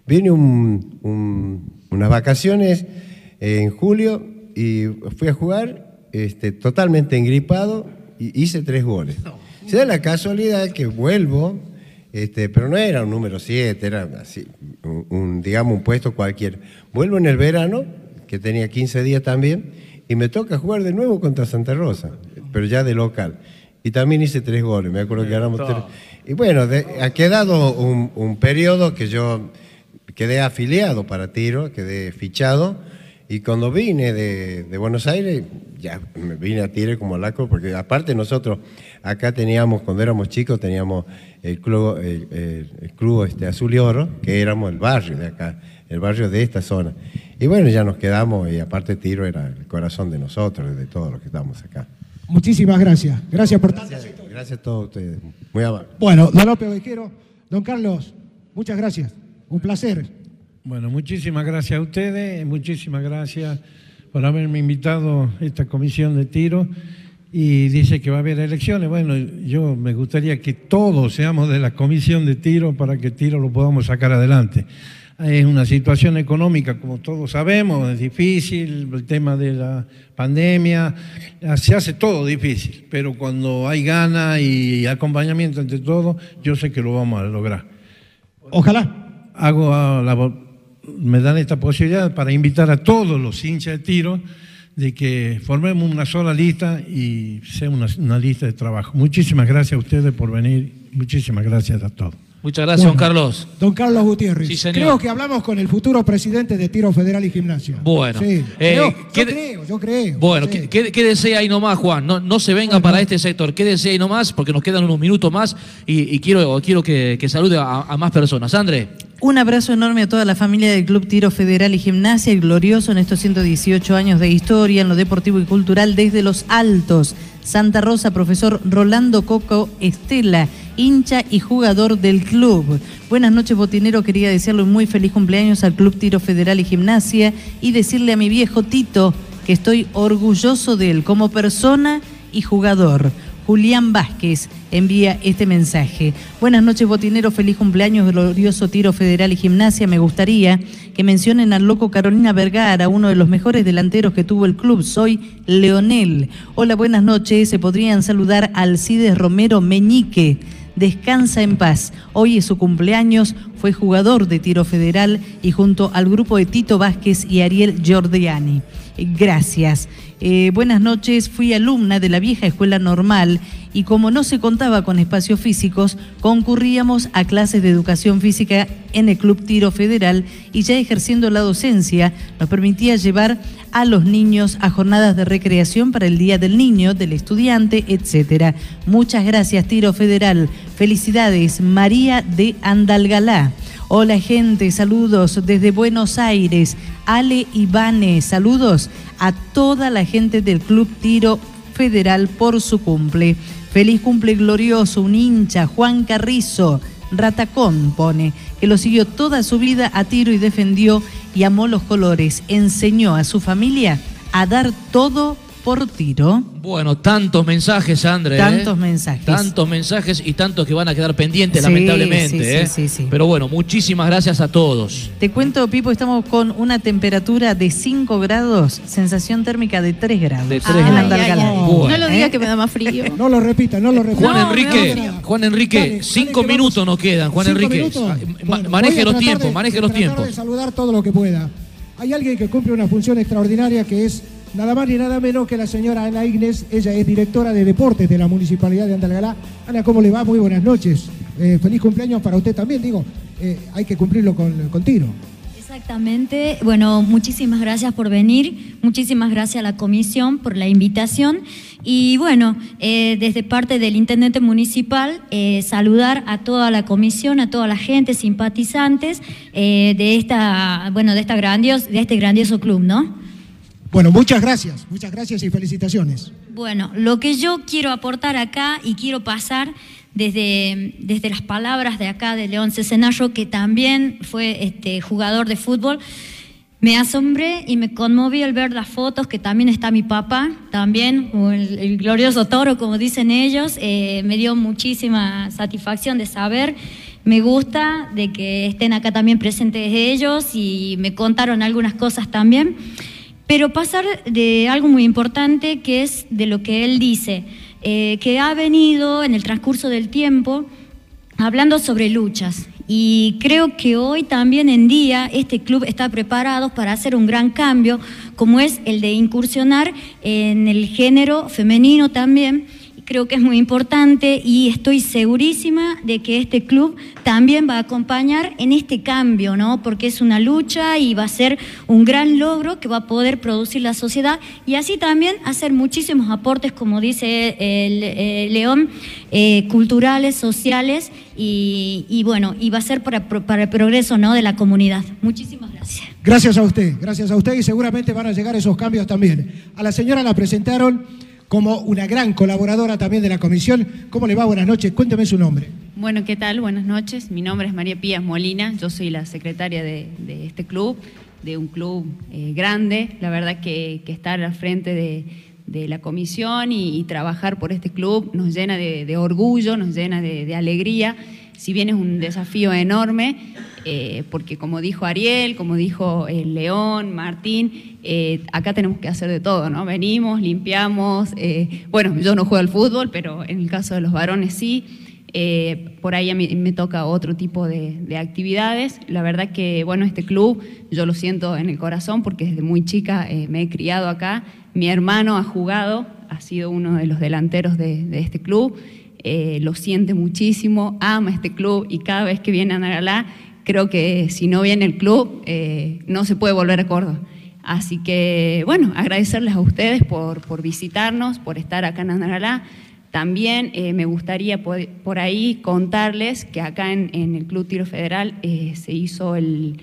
Vine un- un- unas vacaciones en julio y fui a jugar este, totalmente engripado y hice tres goles. Se da la casualidad que vuelvo, este, pero no era un número 7, era así, un, un, digamos un puesto cualquiera. Vuelvo en el verano, que tenía 15 días también, y me toca jugar de nuevo contra Santa Rosa, pero ya de local. Y también hice tres goles, me acuerdo que ganamos tres. Y bueno, de- ha quedado un, un periodo que yo quedé afiliado para tiro, quedé fichado, Y cuando vine de, de Buenos Aires, ya me vine a tiro como laco, porque aparte nosotros acá teníamos, cuando éramos chicos, teníamos el club, el, el- el club este, Azul y Oro, que éramos el barrio de acá, el barrio de esta zona. Y bueno, ya nos quedamos, y aparte tiro era el corazón de nosotros, de todos los que estamos acá. Muchísimas gracias. Gracias por tanto. Gracias a todos ustedes. Muy amable. Bueno, don López Ovejero, don Carlos, muchas gracias. Un placer. Bueno, muchísimas gracias a ustedes, muchísimas gracias por haberme invitado a esta comisión de tiro y dice que va a haber elecciones. Bueno, yo me gustaría que todos seamos de la comisión de tiro para que tiro lo podamos sacar adelante. Es una situación económica, como todos sabemos, es difícil, el tema de la pandemia, se hace todo difícil, pero cuando hay ganas y acompañamiento entre todos, yo sé que lo vamos a lograr. Ojalá. Hago a la me dan esta posibilidad para invitar a todos los hinchas de tiro de que formemos una sola lista y sea una, lista de trabajo. Muchísimas gracias a ustedes por venir. Muchísimas gracias a todos. Muchas gracias, don Carlos. Don Carlos Gutiérrez. Sí, señor. Creo que hablamos con el futuro presidente de Tiro Federal y Gimnasio. Bueno, Sí. eh, Creo- yo ¿qué- creo, yo creo. Bueno, Sí. qué- qué- quédese ahí nomás, Juan. No, no se venga para este sector. Quédese ahí nomás porque nos quedan unos minutos más y, y quiero, quiero que, que salude a, a más personas. André. Un abrazo enorme a toda la familia del Club Tiro Federal y Gimnasia, el glorioso en estos 118 años de historia en lo deportivo y cultural desde los altos. Santa Rosa, profesor Rolando Coco Estela, hincha y jugador del club. Buenas noches, botinero. Quería desearle un muy feliz cumpleaños al Club Tiro Federal y Gimnasia y decirle a mi viejo Tito que estoy orgulloso de él como persona y jugador. Julián Vázquez envía este mensaje. Buenas noches, botinero. Feliz cumpleaños, glorioso tiro federal y gimnasia. Me gustaría que mencionen al loco Carolina Vergara, uno de los mejores delanteros que tuvo el club. Soy Leonel. Hola, buenas noches. Se podrían saludar a Alcides Romero Meñique. Descansa en paz. Hoy es su cumpleaños. Fue jugador de tiro federal y junto al grupo de Tito Vázquez y Ariel Giordiani. Gracias. Eh, buenas noches, fui alumna de la vieja escuela normal y como no se contaba con espacios físicos, concurríamos a clases de educación física en el Club Tiro Federal y ya ejerciendo la docencia nos permitía llevar a los niños a jornadas de recreación para el Día del Niño, del Estudiante, etcétera. Muchas gracias, Tiro Federal. Felicidades, María de Andalgalá. Hola gente, saludos desde Buenos Aires. Ale Ivane, saludos a toda la gente del Club Tiro Federal por su cumple. Feliz cumple glorioso, un hincha, Juan Carrizo, Ratacón pone, que lo siguió toda su vida a tiro y defendió y amó los colores. Enseñó a su familia a dar todo por tiro. Bueno, tantos mensajes, André. ¿eh? Tantos mensajes. Tantos mensajes y tantos que van a quedar pendientes, Sí, lamentablemente. sí, sí, ¿eh? sí, sí. Pero bueno, muchísimas gracias a todos. Te cuento, Pipo, estamos con una temperatura de 5 grados, sensación térmica de 3 grados. De tres en grados. Bueno. No lo diga que me da más frío. No lo repita, no lo repita. Juan Enrique, Juan Enrique, cinco minutos nos quedan, Juan Cinco Enrique. Ah, Bueno, maneje los tiempos, maneje los tiempos. saludar todo lo que pueda. Hay alguien que cumple una función extraordinaria que es nada más ni nada menos que la señora Ana Ignes. Ella es directora de deportes de la Municipalidad de Andalgalá. Ana, ¿cómo le va? Muy buenas noches. Eh, feliz cumpleaños para usted también. Digo, eh, hay que cumplirlo con, con. Exactamente. Bueno, muchísimas gracias por venir, muchísimas gracias a la comisión por la invitación y bueno, eh, desde parte del intendente municipal, saludar a toda la comisión, a toda la gente, simpatizantes eh, de esta, bueno, de esta grandios, de este grandioso club, ¿no? Bueno, muchas gracias. Muchas gracias y felicitaciones. Bueno, lo que yo quiero aportar acá y quiero pasar desde, desde las palabras de acá de León Cesenarro, que también fue este, jugador de fútbol, me asombré y me conmovió al ver las fotos, que también está mi papá, también, el, el glorioso toro, como dicen ellos, eh, me dio muchísima satisfacción de saber. Me gusta de que estén acá también presentes ellos y me contaron algunas cosas también. Pero pasar de algo muy importante que es de lo que él dice, eh, que ha venido en el transcurso del tiempo hablando sobre luchas. Y creo que hoy también en día este club está preparado para hacer un gran cambio, como es el de incursionar en el género femenino también, creo que es muy importante y estoy segurísima de que este club también va a acompañar en este cambio, ¿no? Porque es una lucha y va a ser un gran logro que va a poder producir la sociedad y así también hacer muchísimos aportes, como dice el, eh, León, eh, culturales, sociales y, y bueno, y va a ser para, para el progreso, ¿no? De la comunidad. Muchísimas gracias. Gracias a usted, gracias a usted y seguramente van a llegar esos cambios también. A la señora la presentaron como una gran colaboradora también de la comisión. ¿Cómo le va? Buenas noches. Cuénteme su nombre. Bueno, ¿qué tal? Buenas noches. Mi nombre es María Pías Molina. Yo soy la secretaria de, este club, de un club eh, grande. La verdad que, que estar al frente de, la comisión y, trabajar por este club nos llena de, orgullo, nos llena de alegría. Si bien es un desafío enorme, eh, porque como dijo Ariel, como dijo el León, Martín, eh, acá tenemos que hacer de todo, ¿no? Venimos, limpiamos. eh, bueno, yo no juego al fútbol, pero en el caso de los varones sí. Eh, por ahí a mí me toca otro tipo de, de actividades. La verdad que, bueno, este club yo lo siento en el corazón porque desde muy chica eh, me he criado acá. Mi hermano ha jugado, ha sido uno de los delanteros de, de este club. Eh, lo siente muchísimo, ama este club y cada vez que viene a Nagalá, creo que si no viene el club, eh, no se puede volver a Córdoba. Así que, bueno, agradecerles a ustedes por, por visitarnos, por estar acá en Nagalá. También eh, me gustaría por, ahí contarles que acá en, en el Club Tiro Federal se hizo el,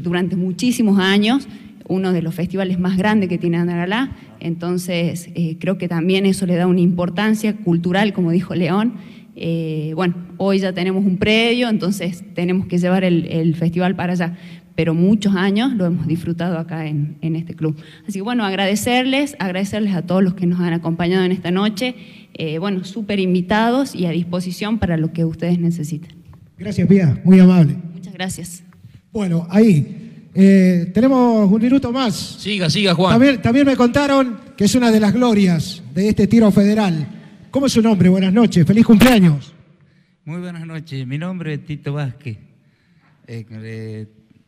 durante muchísimos años uno de los festivales más grandes que tiene Nagalá. Entonces, eh, creo que también eso le da una importancia cultural, como dijo León. Eh, bueno, hoy ya tenemos un predio, entonces tenemos que llevar el, el festival para allá. Pero muchos años lo hemos disfrutado acá en, en este club. Así que bueno, agradecerles, agradecerles a todos los que nos han acompañado en esta noche. Eh, bueno, súper invitados y a disposición para lo que ustedes necesiten. Gracias, Pía. Muy amable. Muchas gracias. Bueno, ahí. Eh, tenemos un minuto más. Siga, siga, Juan. También, también me contaron que es una de las glorias de este tiro federal. ¿Cómo es su nombre? Buenas noches. Feliz cumpleaños. Muy buenas noches, mi nombre es Tito Vázquez. Eh, eh,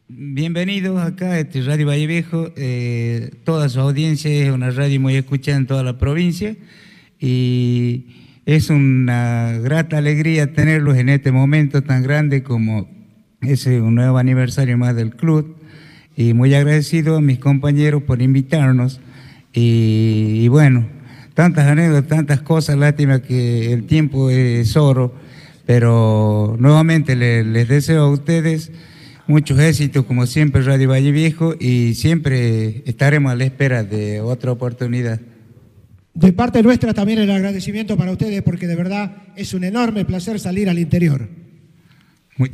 bienvenidos acá a este Radio Valle Viejo. Eh, toda su audiencia es una radio muy escuchada en toda la provincia y es una grata alegría tenerlos en este momento tan grande como es un nuevo aniversario más del club. Y muy agradecido a mis compañeros por invitarnos. Y, y bueno, tantas anécdotas, tantas cosas, lástima que el tiempo es oro, pero nuevamente le- les deseo a ustedes muchos éxitos, como siempre, Radio Valle Viejo, y siempre estaremos a la espera de otra oportunidad. De parte nuestra también el agradecimiento para ustedes porque de verdad es un enorme placer salir al interior.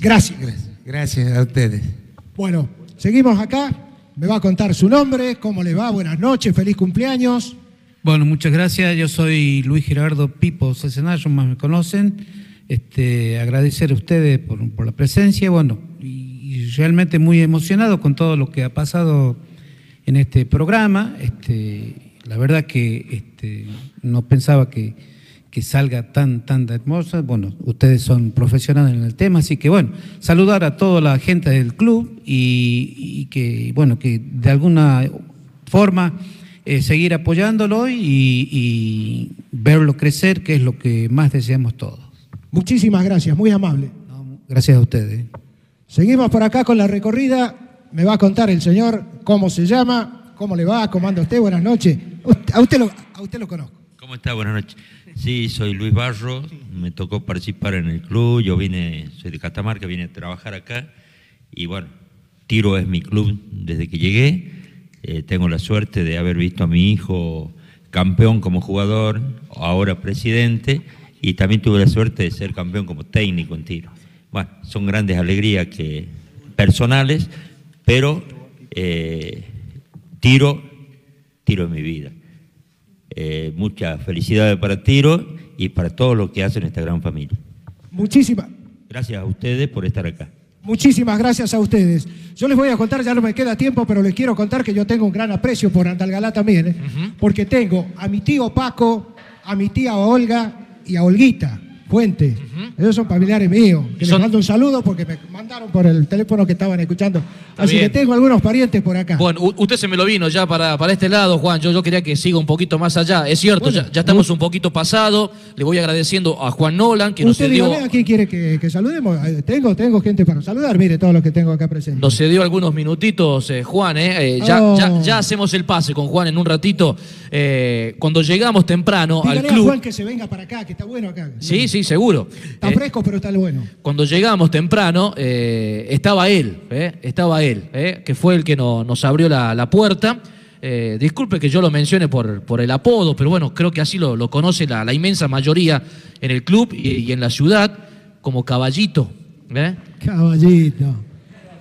Gracias. Gracias a ustedes. Bueno, seguimos acá. Me va a contar su nombre, cómo le va, buenas noches, feliz cumpleaños. Bueno, muchas gracias. Yo soy Luis Gerardo Pipo Cesenayo, más me conocen. Este, agradecer a ustedes por, la presencia, bueno, y, y realmente muy emocionado con todo lo que ha pasado en este programa. Este, la verdad que este, no pensaba que, que salga tan, tan hermosa. Bueno, ustedes son profesionales en el tema, así que bueno, saludar a toda la gente del club y, y que, bueno, que de alguna forma eh, seguir apoyándolo y, y verlo crecer, que es lo que más deseamos todos. Muchísimas gracias, muy amable. Gracias a ustedes. Seguimos por acá con la recorrida. Me va a contar el señor cómo se llama, cómo le va, cómo anda usted, buenas noches. A usted lo, a usted lo conozco. ¿Cómo está? Buenas noches. Sí, soy Luis Barro, me tocó participar en el club, yo vine, soy de Catamarca, vine a trabajar acá y bueno, Tiro es mi club desde que llegué. Eh, tengo la suerte de haber visto a mi hijo campeón como jugador, ahora presidente, y también tuve la suerte de ser campeón como técnico en tiro. Bueno, son grandes alegrías que, personales, pero eh, tiro, tiro es mi vida. Eh, muchas felicidades para Tiro y para todo lo que hacen esta gran familia. Muchísimas, Gracias a ustedes por estar acá. muchísimas gracias a ustedes. Yo les voy a contar, ya no me queda tiempo, pero les quiero contar que yo tengo un gran aprecio por Andalgalá también, ¿eh? porque tengo a mi tío Paco, a mi tía Olga y a Olguita. Fuente. Ellos son familiares míos. Que les mando un saludo porque me mandaron por el teléfono que estaban escuchando. Así bien. que tengo algunos parientes por acá. Bueno, usted se me lo vino ya para, para este lado, Juan. Yo, yo quería que siga un poquito más allá. Es cierto, Bueno, ya, ya estamos un poquito pasado. Le voy agradeciendo a Juan Nolan, que nos Usted cedió, dígame a quién quiere que, que saludemos. Eh, Tengo, tengo gente para saludar. Mire todo lo que tengo acá presente. nos cedió algunos minutitos, eh, Juan. eh. Eh, ya, Oh. ya, ya hacemos el pase con Juan en un ratito. Eh, cuando llegamos temprano Dígale al a club. Juan que se venga para acá, que está bueno acá. Sí, sí, seguro. Está Eh, fresco, pero está bueno. Cuando llegamos temprano, eh, estaba él, eh, estaba él, eh, que fue el que no- nos abrió la, la puerta. Eh, disculpe que yo lo mencione por, por el apodo, pero bueno, creo que así lo, lo conoce la, la inmensa mayoría en el club y, y en la ciudad como caballito. ¿eh? Caballito.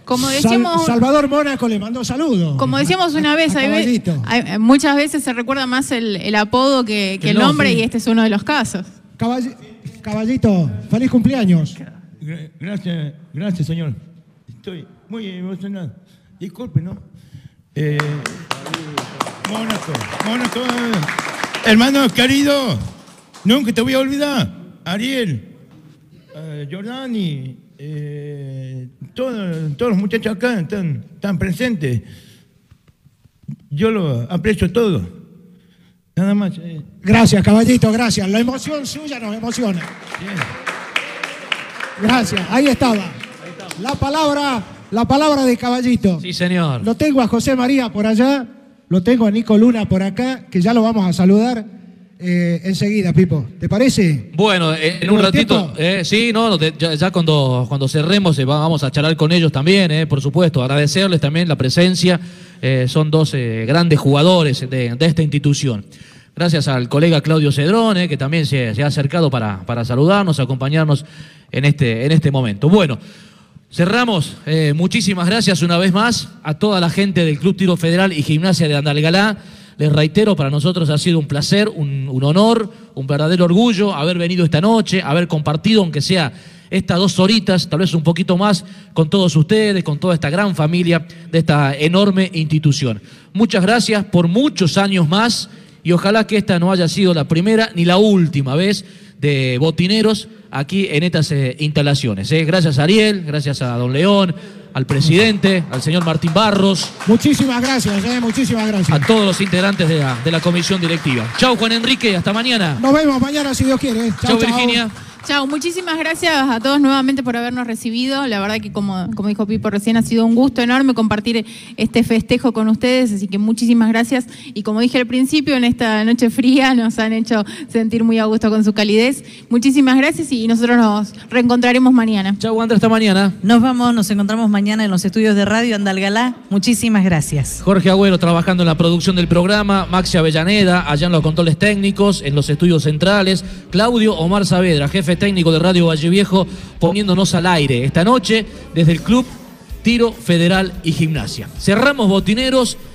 Como Sal- decíamos, Salvador Mónaco le mandó saludos. como decíamos una vez, a hay ve- Caballito. hay- muchas veces se recuerda más el, el apodo que, que el El nombre nombre. y este es uno de los casos. Caballi- Caballito, feliz cumpleaños. Gra- Gracias, gracias, señor. Estoy muy emocionado. Disculpe, ¿no? Eh, Mónaco. Hermano querido, nunca te voy a olvidar. Ariel, eh, Jordani, eh, todos, todos los muchachos acá están, están presentes. Yo lo aprecio todo. Nada más. eh. Gracias, caballito, gracias. La emoción suya nos emociona. Gracias, ahí estaba. La palabra, la palabra de caballito. Sí, señor. Lo tengo a José María por allá, lo tengo a Nico Luna por acá, que ya lo vamos a saludar eh, enseguida, Pipo. ¿Te parece? Bueno, eh, en un ¿Tenemos ratito, eh, sí, no, ya, ya cuando, cuando cerremos eh, va- vamos a charlar con ellos también, por supuesto, agradecerles también la presencia, son dos grandes jugadores de, de esta institución. Gracias al colega Claudio Cedrón, eh, que también se, se ha acercado para, para saludarnos, acompañarnos en este, en este momento. Bueno, cerramos. eh, muchísimas gracias una vez más a toda la gente del Club Tiro Federal y Gimnasia de Andalgalá. Les reitero, para nosotros ha sido un placer, un, honor, un verdadero orgullo haber venido esta noche, haber compartido, aunque sea estas dos horitas, tal vez un poquito más, con todos ustedes, con toda esta gran familia de esta enorme institución. Muchas gracias por muchos años más y ojalá que esta no haya sido la primera ni la última vez de botineros aquí en estas eh, instalaciones. eh. Gracias a Ariel, gracias a don León, al presidente, al señor Martín Barros, Muchísimas gracias, eh, muchísimas gracias. a todos los integrantes de la, de la comisión directiva. Chau Juan Enrique, hasta mañana. Nos vemos mañana si Dios quiere. Chau, Virginia. Chao, muchísimas gracias a todos nuevamente por habernos recibido. La verdad que como, como dijo Pipo recién, ha sido un gusto enorme compartir este festejo con ustedes, así que muchísimas gracias. Y como dije al principio, en esta noche fría nos han hecho sentir muy a gusto con su calidez. Muchísimas gracias y nosotros nos reencontraremos mañana. Chao, Andrés, hasta mañana. Nos vamos, nos encontramos mañana en los estudios de Radio Andalgalá. Muchísimas gracias. Jorge Agüero trabajando en la producción del programa, Maxi Avellaneda allá en los controles técnicos, en los estudios centrales, Claudio Omar Saavedra, jefe técnico de Radio Valle Viejo, poniéndonos al aire esta noche desde el Club Tiro Federal y Gimnasia. Cerramos botineros